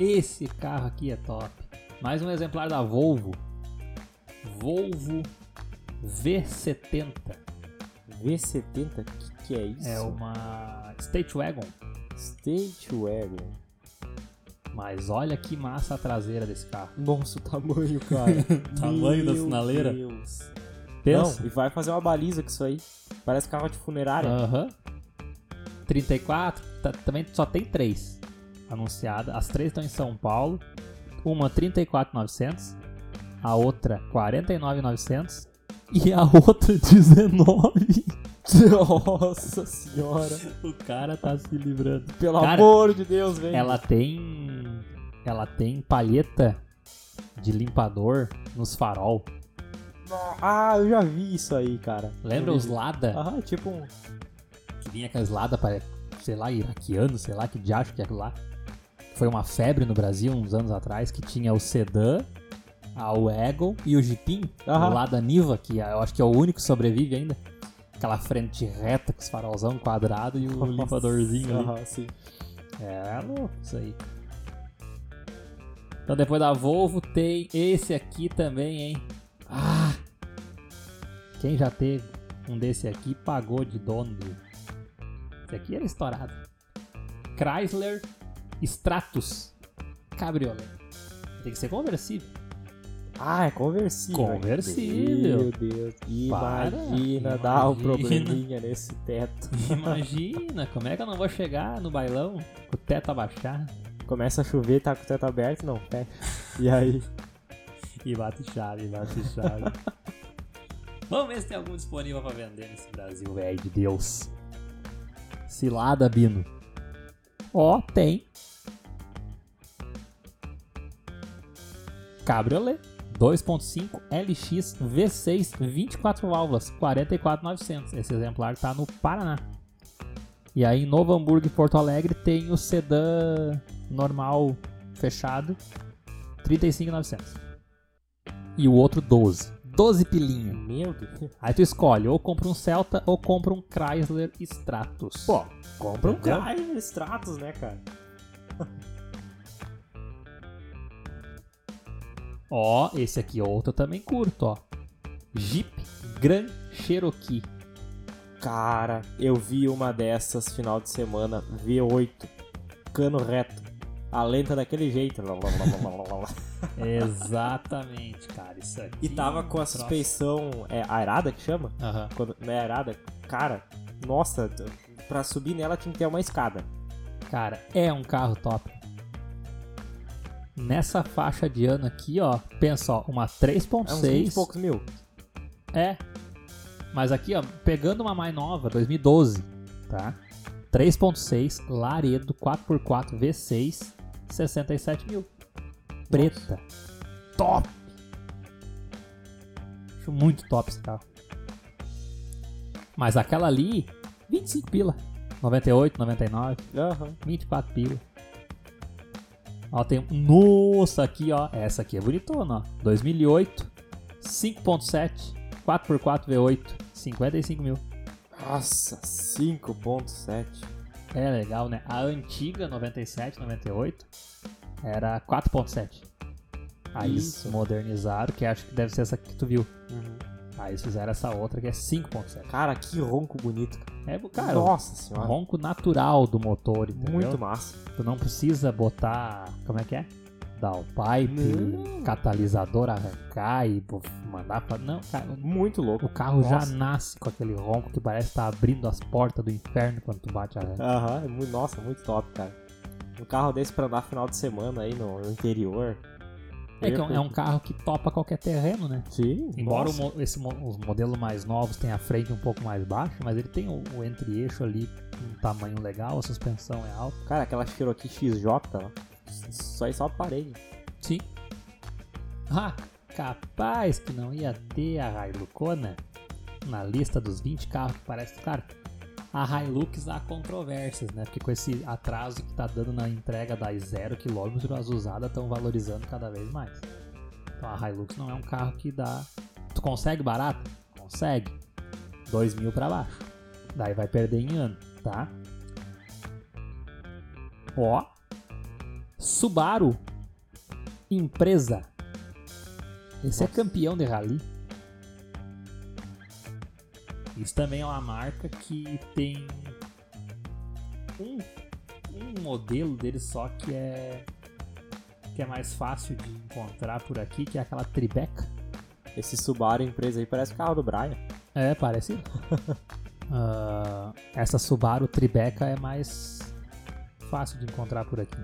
Esse carro aqui é top. Mais um exemplar da Volvo. Volvo V70. V70? O que, que é isso? É uma State Wagon. State Wagon. Mas olha que massa a traseira desse carro. Nossa, o tamanho, cara. Tamanho da Meu sinaleira. Deus. Pensa. Não, e vai fazer uma baliza com isso aí. Parece carro de funerária. Aham. 34, tá- também só tem três anunciadas. As três estão em São Paulo. Uma 34,900, a outra 49,900 e a outra 19. Nossa senhora. o cara tá se livrando. Pelo Cara, amor de Deus, velho. Ela tem ela tem palheta de limpador nos farol. Ah, eu já vi isso aí, cara. Lembra os. Lada? Ah, tipo um. que vinha aquelas Lada para, sei lá, iraquiano, sei lá, que diacho que é lá. Foi uma febre no Brasil uns anos atrás, que tinha o sedã, a Wagon e o Jeepin, Aham. o Lada Niva, que eu acho que é o único que sobrevive ainda. Aquela frente reta com os farolzão quadrado e o limpadorzinho ali. Aham, sim. É louco isso aí. Então depois da Volvo tem esse aqui também, hein? Ah! Quem já teve um desse aqui pagou de dono. do- Esse aqui era estourado. Chrysler Stratus Cabriolet. Tem que ser conversível. Ah, é conversível. Conversível. Meu Deus. Para, Imagina dar um probleminha nesse teto. Imagina, como é que eu não vou chegar no bailão com o teto abaixado Começa a chover, tá com o teto aberto, não, fecha. E aí? e bate chave, bate chave. Vamos ver se tem algum disponível pra vender nesse Brasil, velho de Deus. Cilada, Bino. Ó, tem. Cabriolet 2.5 LX V6 24 válvulas 44.900. Esse exemplar tá no Paraná. E aí em Novo Hamburgo e Porto Alegre tem o sedã normal fechado 35.900. E o outro 12. 12 pilinha. Meu Deus. Aí tu escolhe ou compra um Celta ou compra um Chrysler Stratus. Pô, compra um? Chrysler Stratus, né, cara? Ó, esse aqui é outro também curto, ó. Jeep Grand Cherokee. Cara, eu vi uma dessas final de semana, V8, cano reto. A lenta daquele jeito. Exatamente, cara. Isso aqui. E tava com a suspensão é, aerada que chama? Aham. Quando não é aerada? Cara, nossa, pra subir nela tinha que ter uma escada. Cara, é um carro top. Nessa faixa de ano aqui, ó, pensa, ó, uma É uns 20 e 3.6. poucos mil. É. Mas aqui, ó, pegando uma mais nova, 2012, tá? 3.6, Laredo 4x4 V6, 67 mil. Preta. Top! Acho muito top esse carro. Mas aquela ali, 25 pila. 98, 99, Aham. 24 pila. Ó, tem. Nossa, aqui, ó. Essa aqui é bonitona, ó. 2008, 5.7, 4x4 V8, 55 mil. Nossa, 5.7. É legal, né? A antiga 97, 98 era 4.7. Aí Isso. modernizaram, que acho que deve ser essa que tu viu. Uhum. Aí eles fizeram essa outra que é 5.7. Cara, que ronco bonito. cara. É, cara, Nossa senhora. ronco natural do motor, entendeu? Muito massa. Tu não precisa botar. Como é que é? Downpipe, Não. catalisador arrancar e mandar pra. Não, cara. Muito louco. O carro já Nossa. nasce com aquele ronco que parece estar abrindo as portas do inferno quando tu bate a arranca. Aham, é nossa, muito top, cara. Um carro desse pra andar final de semana aí no, no interior. É que é um- é carro que topa qualquer terreno, né? Sim, Embora o esse os modelos mais novos tenham a frente um pouco mais baixa, mas ele tem o, o entre-eixo ali um tamanho legal, a suspensão é alta. Cara, aquela Cherokee XJ, só aí só parede. Sim. Ah, capaz que não ia ter a Hiluxona na lista dos 20 carros que parece. Cara, a Hilux há controvérsias, né? Porque com esse atraso que tá dando na entrega das 0 km, as usadas estão valorizando cada vez mais. Então a Hilux não é um carro que dá. Tu consegue barato? Consegue. 2 mil pra baixo. Daí vai perder em ano, tá? Ó. Subaru. Empresa. Esse é Nossa. campeão de rally. Isso também é uma marca que tem um, um modelo dele só que é que é mais fácil de encontrar por aqui, que é aquela Tribeca. Esse Subaru empresa aí parece o carro do Brian. É, parecido. Ah, essa Subaru Tribeca é mais fácil de encontrar por aqui.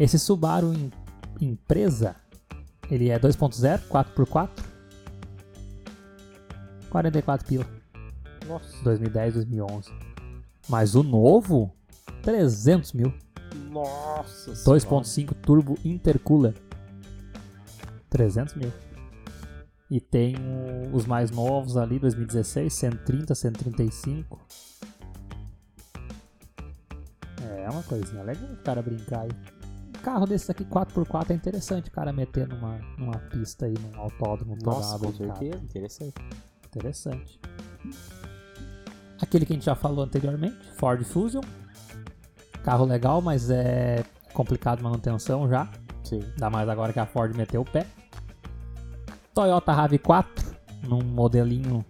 Esse Subaru em- empresa, ele é 2.0, 4x4, 44 pila, Nossa. 2010, 2011. Mas o novo, 300 mil, Nossa. 2.5 turbo intercooler, 300 mil. E tem os mais novos ali, 2016, 130, 135. É uma coisinha legal o cara brincar aí. Um carro desses aqui 4x4 é interessante o cara meter numa, numa pista aí, num autódromo Nossa, com certeza. Interessante. Interessante. Aquele que a gente já falou anteriormente, Ford Fusion. Carro legal, mas é complicado manutenção já. Sim. Ainda mais agora que a Ford meteu o pé. Toyota RAV4, num modelinho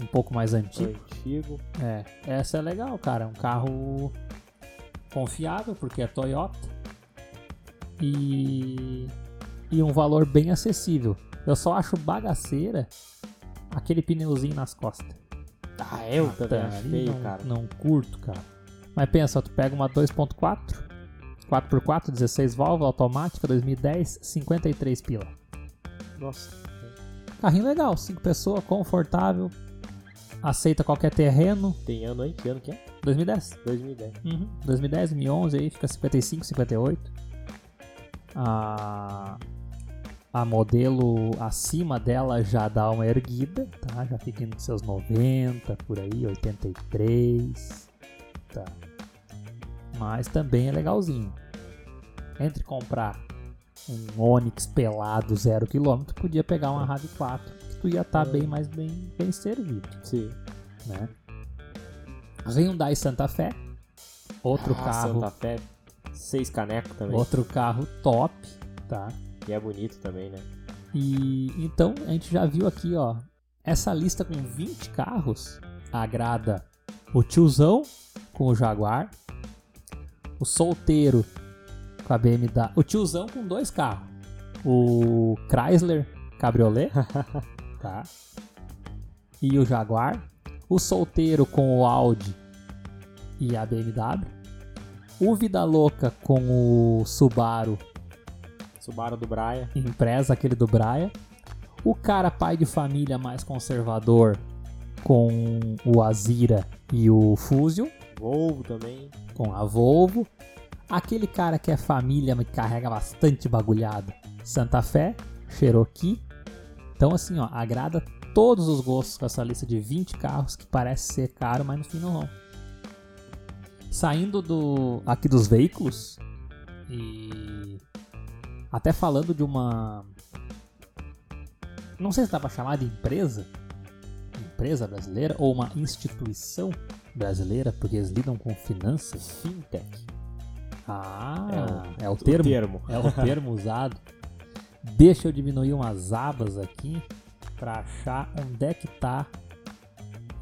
um pouco mais antigo. Antigo. É, essa é legal, cara. Um carro confiável, porque é Toyota. E, e um valor bem acessível. Eu só acho bagaceira aquele pneuzinho nas costas. Ah, eu Ah, também acho feio, não, cara. Não curto, cara. Mas pensa, tu pega uma 2.4, 4x4, 16 válvulas, automática, 2010, 53 pila. Nossa. Carrinho legal, 5 pessoas, confortável, aceita qualquer terreno. Tem ano aí? Que ano que é? 2010. 2010. Uhum. 2010, 2011 aí fica 55, 58. A, a modelo acima dela já dá uma erguida, tá? Já fica nos seus 90, por aí, 83. Tá. Mas também é legalzinho. Entre comprar um Onix pelado 0 km, podia pegar uma RAV4, que tu ia estar bem mais bem, bem servido Sim. né? Hyundai Santa Fé, outro Ah, carro, Santa Fé. Seis canecos também. outro carro top, tá? E é bonito também, né? E então a gente já viu aqui, ó, essa lista com 20 carros agrada o tiozão com o Jaguar, o solteiro com a BMW, o tiozão com dois carros, o Chrysler Cabriolet, tá? E o Jaguar, o solteiro com o Audi e a BMW, o Vida Louca com o Subaru Subaru do Brian. empresa, aquele do Braia. O cara pai de família mais conservador com o Azira e o Fusion, Volvo também. com a Volvo. Aquele cara que é família, mas que carrega bastante bagulhada, Santa Fé, Cherokee. Então assim, ó, agrada todos os gostos com essa lista de 20 carros que parece ser caro, mas no fim não. Saindo do aqui dos veículos e até falando de uma não sei se dá pra chamar de empresa, empresa brasileira ou uma instituição brasileira, porque eles lidam com finanças. Fintech. Ah, é o, O termo. termo. É o termo usado. Deixa eu diminuir umas abas aqui pra achar onde é que tá.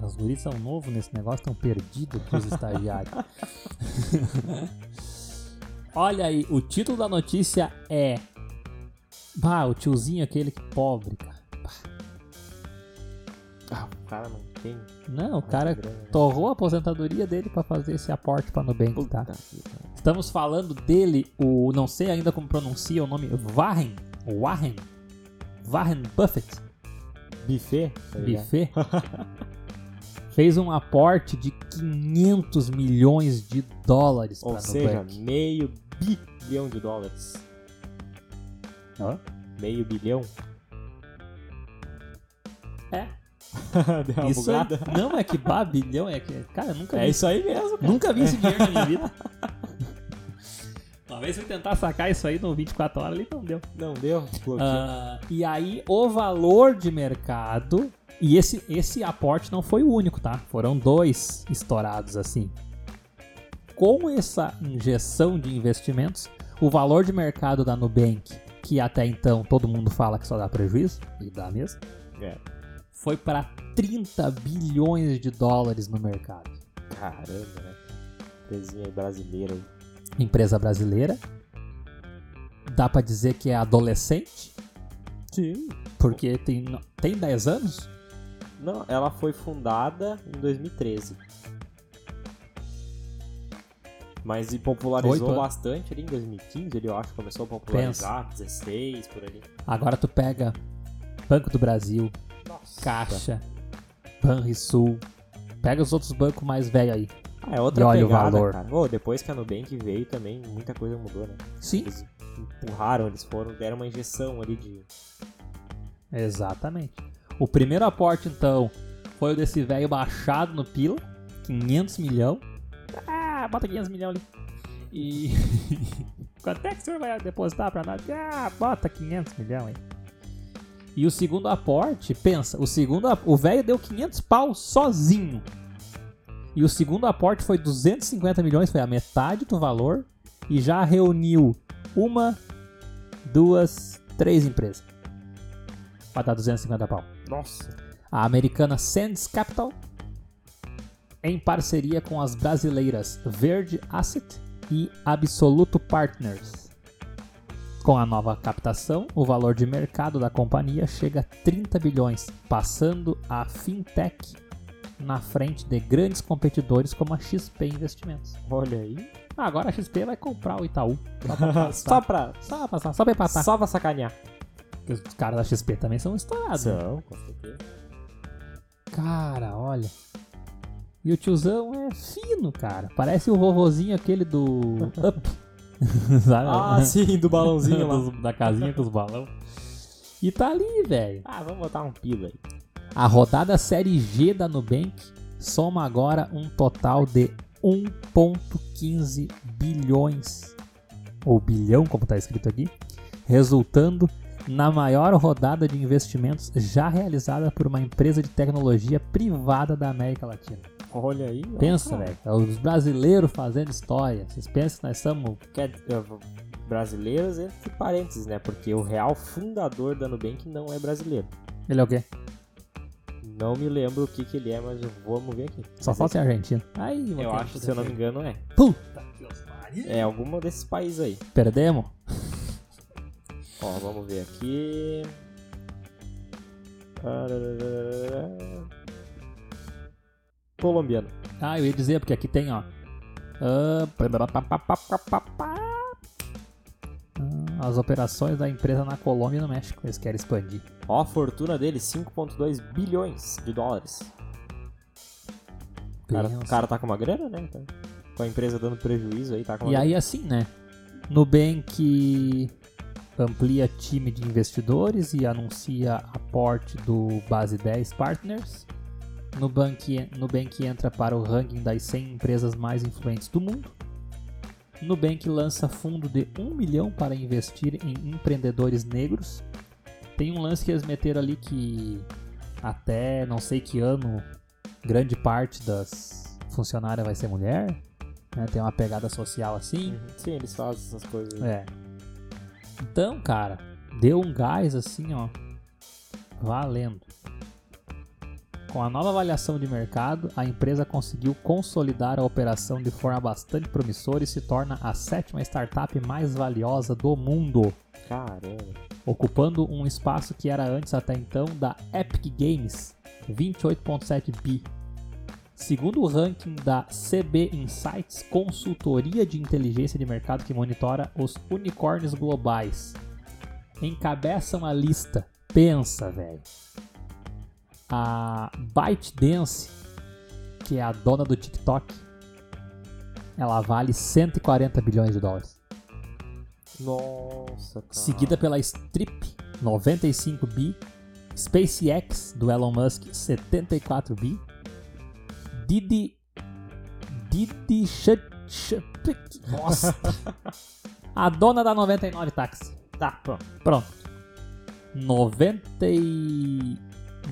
Os guris são novos nesse negócio, estão perdidos aqui os estagiários. Olha aí, o título da notícia é. Bah, o tiozinho aquele que pobre, cara. Ah, o cara não tem. Não, o cara grana, torrou a aposentadoria dele pra fazer esse aporte pra Nubank, tá? Estamos falando dele, o não sei ainda como pronuncia o nome, Warren, Warren, Warren Buffett, Buffet? tá? Buffet, fez um aporte de 500 milhões de dólares Ou para seja, Nubank. meio bilhão de dólares. Hã? Meio bilhão? É, Deu uma isso bugada? não é que bah, bilhão, é que, cara, eu nunca vi, É isso aí mesmo, cara. nunca vi esse dinheiro na minha vida. Uma vez fui tentar sacar isso aí no 24 horas, ali não deu. Não deu? Ah, e aí o valor de mercado E esse, esse aporte não foi o único, tá? Foram dois estourados assim. Com essa injeção de investimentos, o valor de mercado da Nubank, que até então todo mundo fala que só dá prejuízo, e dá mesmo, É. foi para 30 bilhões de dólares no mercado. Caramba, né? Empresinha brasileira. Empresa brasileira. Dá pra dizer que é adolescente, Sim. porque tem, tem 10 anos? Não, ela foi fundada em 2013. Mas e popularizou Oito bastante ali em 2015, ele eu acho que começou a popularizar, 16 por ali. Agora tu pega Banco do Brasil, Nossa. Caixa, Banrisul, pega os outros bancos mais velhos aí. Ah, é outra E olha o pegada, valor. cara. Ô, depois que a Nubank veio também, muita coisa mudou, né? Sim, Eles empurraram, eles foram, deram uma injeção ali de... exatamente. O primeiro aporte, então, foi o desse velho baixado no Pila, 500 milhão. Ah, bota 500 milhão ali. E quanto é que o senhor vai depositar pra nós? Ah, bota 500 milhão aí. E o segundo aporte, pensa, o segundo, o velho deu 500 pau sozinho. E o segundo aporte foi 250 milhões, foi a metade do valor e já reuniu uma, duas, três empresas. Pra dar 250 pau. Nossa. A americana Sands Capital, em parceria com as brasileiras Verde Asset e Absoluto Partners. Com a nova captação, o valor de mercado da companhia chega a 30 bilhões, passando a fintech na frente de grandes competidores como a XP Investimentos. Olha aí. Agora a XP vai comprar o Itaú. Só pra Só passar. pra, só pra passar, só pra empatar. só pra sacanear. Porque os caras da XP também são estourados. né? São, com certeza. Cara, olha. E o tiozão é fino, cara. Parece o vovozinho aquele do Up. Sabe? Ah, sim, do balãozinho lá. Da casinha com os balão. E tá ali, velho. Ah, vamos botar um pila aí. A rodada Série G da Nubank soma agora um total de 1,15 bilhões, ou bilhão, como está escrito aqui, resultando na maior rodada de investimentos já realizada por uma empresa de tecnologia privada da América Latina. Olha aí. Pensa, velho, é os brasileiros fazendo história. Vocês pensam que nós. Quer, eh, brasileiros entre parênteses, né? Porque o real fundador da Nubank não é brasileiro. Ele é o quê? Não me lembro o que, que ele é, mas vamos ver aqui. Só Mas falta ser argentino. Aí, Eu acho, se eu não me engano, é. Puta que. É algum desses países aí. Perdemos? Ó, vamos ver aqui. Colombiano. Ah, eu ia dizer, porque aqui tem, ó. Ah, as operações da empresa na Colômbia e no México. Eles querem expandir. Ó, a fortuna dele, 5,2 bilhões de dólares. O cara, o cara tá com uma grana, né? Tá- com a empresa dando prejuízo aí, tá com uma E aí, assim, né? Nubank amplia time de investidores e anuncia aporte do Base 10 Partners. Nubank, Nubank entra para o ranking das 100 empresas mais influentes do mundo. Nubank lança fundo de 1 milhão para investir em empreendedores negros. Tem um lance que eles meteram ali que até não sei que ano grande parte das funcionárias vai ser mulher. né? Tem uma pegada social assim. Uhum. Sim, eles fazem essas coisas. É. Então, cara, deu um gás assim, ó. Valendo. Com a nova avaliação de mercado, a empresa conseguiu consolidar a operação de forma bastante promissora e se torna a sétima startup mais valiosa do mundo, Caramba. ocupando um espaço que era antes até então da Epic Games, 28.7 bi. Segundo o ranking da CB Insights, consultoria de inteligência de mercado que monitora os unicórnios globais, encabeçam a lista. Pensa, velho. A ByteDance, que é a dona do TikTok, ela vale 140 bilhões de dólares. Nossa, cara. Seguida pela Strip, 95 bi. SpaceX, do Elon Musk, 74 bi. Didi. Didi. Sh- Sh- Nossa. A dona da 99 táxi. Tá, pronto. Pronto. 90 e...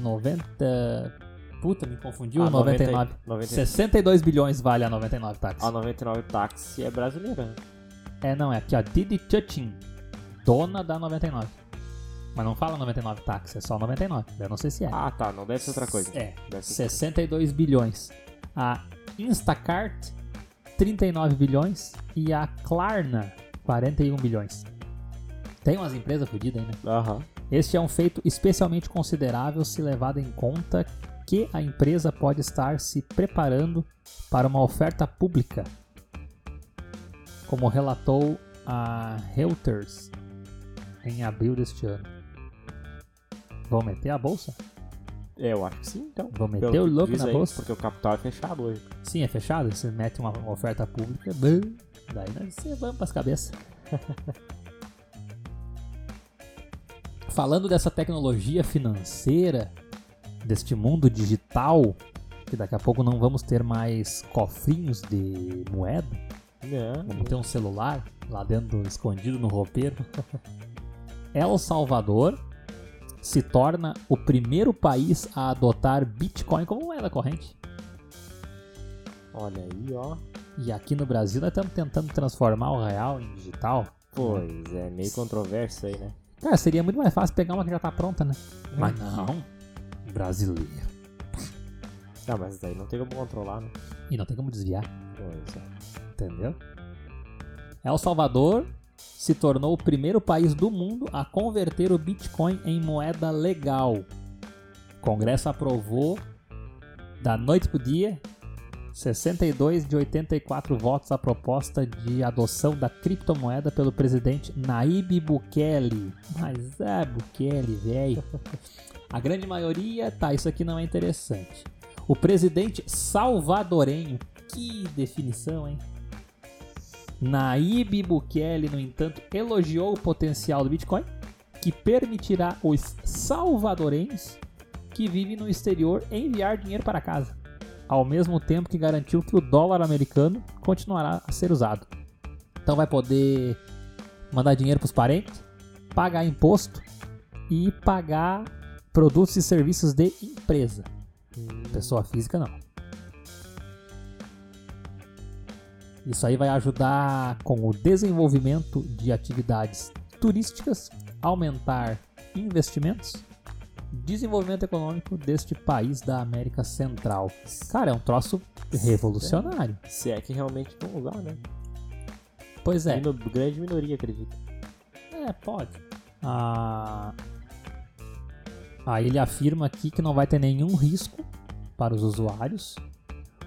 90. Puta, me confundiu. Ah, 99. 90, 62 bilhões vale a 99 táxi. A 99 táxi é brasileira. né? É, não, é aqui, ó. Didi Chuchin, dona da 99. Mas não fala 99 táxi, é só 99. Eu não sei se é. Ah, tá. Não deve ser outra coisa. É, Deve ser 62 bilhões. A Instacart, 39 bilhões. E a Klarna, 41 bilhões. Tem umas empresas fodidas aí, né? Aham. Este é um feito especialmente considerável se levado em conta que a empresa pode estar se preparando para uma oferta pública, como relatou a Reuters em abril deste ano. Vão meter a bolsa? É, eu acho que sim, então. Vão meter o louco na aí, bolsa? Porque o capital é fechado hoje. Sim, é fechado. Você mete uma uma oferta pública, bum, daí nós você vamos pras cabeças. Falando dessa tecnologia financeira, deste mundo digital, que daqui a pouco não vamos ter mais cofrinhos de moeda, Não. vamos ter um celular lá dentro, escondido no roupeiro. El Salvador se torna o primeiro país a adotar Bitcoin como moeda corrente. Olha aí, ó. E aqui no Brasil nós estamos tentando transformar o real em digital. Pois é, meio controverso aí, né? Cara, seria muito mais fácil pegar uma que já tá pronta, né? Mas não. Brasileiro. Não, mas daí não tem como controlar, né? E não tem como desviar, Pois é. entendeu? El Salvador se tornou o primeiro país do mundo a converter o Bitcoin em moeda legal. O Congresso aprovou da noite pro dia 62 de 84 votos a proposta de adoção da criptomoeda pelo presidente Naib Bukele. Mas é Bukele, velho. A grande maioria, tá, isso aqui não é interessante. O presidente salvadorenho, que definição, hein? Naib Bukele, no entanto, elogiou o potencial do Bitcoin, que permitirá os salvadorenhos que vivem no exterior enviar dinheiro para casa, ao mesmo tempo que garantiu que o dólar americano continuará a ser usado. Então vai poder mandar dinheiro para os parentes, pagar imposto e pagar produtos e serviços de empresa. Pessoa física não. Isso aí vai ajudar com o desenvolvimento de atividades turísticas, aumentar investimentos, desenvolvimento econômico deste país da América Central. Cara, é um troço revolucionário. Se é que realmente vão usar, né? Pois é. Mino- grande minoria, acredito. É, pode. Ah, aí ele afirma aqui que não vai ter nenhum risco para os usuários.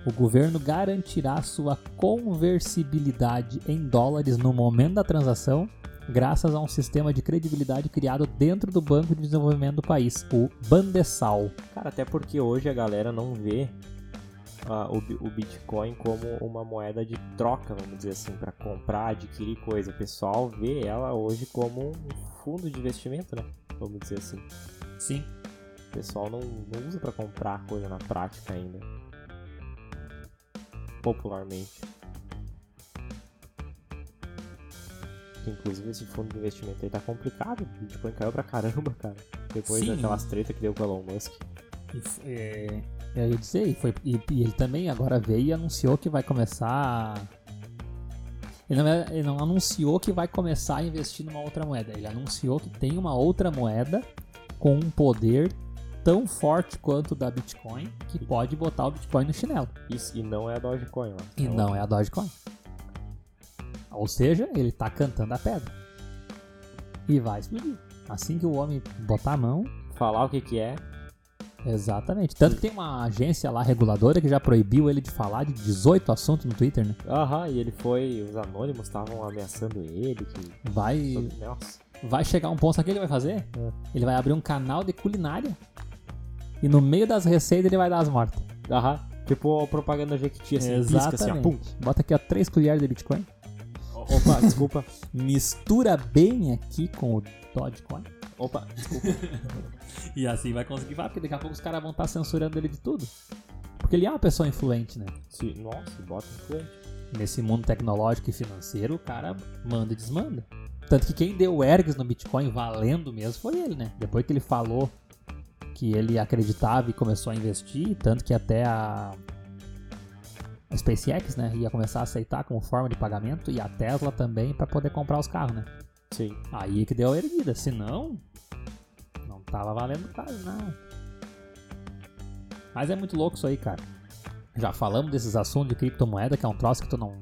O governo garantirá sua conversibilidade em dólares no momento da transação, graças a um sistema de credibilidade criado dentro do Banco de Desenvolvimento do país, o Bandesal. Cara, até porque hoje a galera não vê ah, o, o Bitcoin como uma moeda de troca, vamos dizer assim, para comprar, adquirir coisa. O pessoal vê ela hoje como um fundo de investimento, né? Vamos dizer assim. Sim. O pessoal não, não usa para comprar coisa na prática ainda. Popularmente. Inclusive esse fundo de investimento aí tá complicado. O Bitcoin caiu pra caramba, cara. Depois Sim. daquelas treta que deu com o Elon Musk. F- é, eu ia dizer, e, foi, e, e ele também agora veio e anunciou que vai começar. Ele não, é- ele não anunciou que vai começar a investir numa outra moeda. Ele anunciou que tem uma outra moeda com um poder tão forte quanto da Bitcoin que pode botar o Bitcoin no chinelo. Isso, e não é a Dogecoin lá. E É não é a Dogecoin. Ou seja, ele tá cantando a pedra. E vai explodir. Assim que o homem botar a mão, Falar o que que é. Exatamente. Tanto que tem uma agência lá reguladora que já proibiu ele de falar de 18 assuntos no Twitter, né? Aham, e ele foi. Os anônimos estavam ameaçando ele. Que, Vai, nossa. vai chegar um ponto, sabe o que ele vai fazer? É. Ele vai abrir um canal de culinária e no meio das receitas ele vai dar as mortas. Aham. Tipo a propaganda Jequiti, assim, pisca assim, ó. Pum. Bota aqui, ó, 3 colheres de Bitcoin. Opa, desculpa. Mistura bem aqui com o Dogecoin. Opa, desculpa. E assim vai conseguir falar, porque daqui a pouco os caras vão estar censurando ele de tudo. Porque ele é uma pessoa influente, né? Se, nossa, bota influente. nesse mundo tecnológico e financeiro, o cara manda e desmanda. Tanto que quem deu ergs no Bitcoin valendo mesmo foi ele, né? Depois que ele falou que ele acreditava e começou a investir, tanto que até a, a SpaceX, né, ia começar a aceitar como forma de pagamento e a Tesla também para poder comprar os carros, né? Sim. Aí que deu a erguida, senão não tava valendo quase nada. Mas é muito louco isso aí, cara. Já falamos desses assuntos de criptomoeda, que é um troço que tu não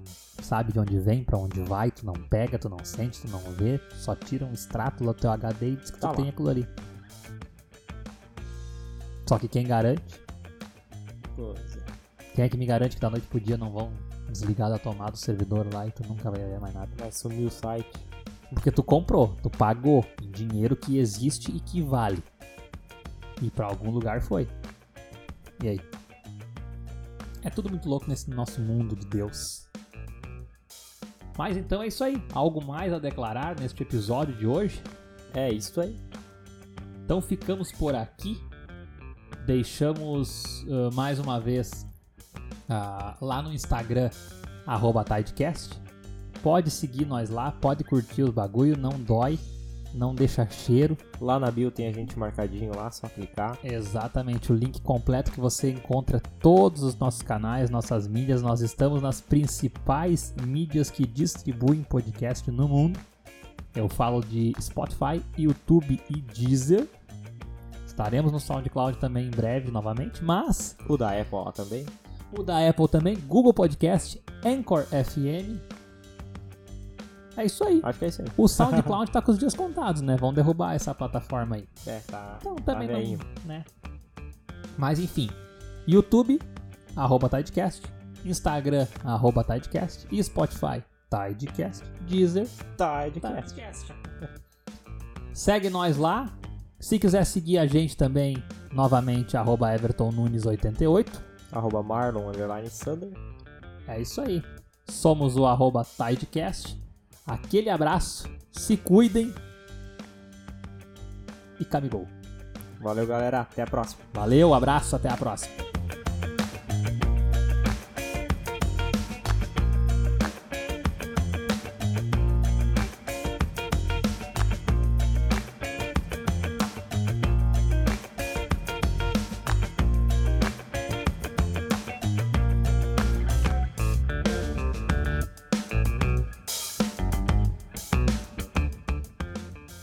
sabe de onde vem, pra onde vai, tu não pega, tu não sente, tu não vê, tu só tira um extrato do teu HD e diz que Tá tu lá. tem aquilo ali. Só que quem garante, Pois é. quem é que me garante que da noite pro dia não vão desligar da tomada do servidor lá e tu nunca vai ver mais nada? Vai sumir o site. Porque tu comprou, tu pagou em dinheiro que existe e que vale. E pra algum lugar foi. E aí? É tudo muito louco nesse nosso mundo de Deus. Mas então é isso aí. Algo mais a declarar neste episódio de hoje? É isso aí. Então ficamos por aqui. Deixamos ah, mais uma vez ah, lá no Instagram, arroba Tidecast. Pode seguir nós lá, pode curtir os bagulho, não dói, não deixa cheiro. Lá na bio tem a gente marcadinho lá, só clicar. Exatamente, o link completo que você encontra todos os nossos canais, nossas mídias. Nós estamos nas principais mídias que distribuem podcast no mundo. Eu falo de Spotify, YouTube e Deezer. Estaremos no SoundCloud também em breve novamente, mas O da Apple também. o da Apple também, Google Podcast, Anchor FM. É isso aí. Acho que é isso aí. O SoundCloud tá com os dias contados, né? Vão derrubar essa plataforma aí. É, tá. Então tá também veinho. não, né? Mas enfim, YouTube, arroba Tidecast, Instagram, arroba Tidecast e Spotify, Tidecast, Deezer, Tá, de que Tidecast. Segue nós lá. Se quiser seguir a gente também, novamente, arroba Everton Nunes 88. Arroba Marlon, underline Sander. É isso aí. Somos o arroba Tidecast. Aquele abraço, se cuidem e camigol. Valeu, galera. Até a próxima. Valeu, abraço, até a próxima.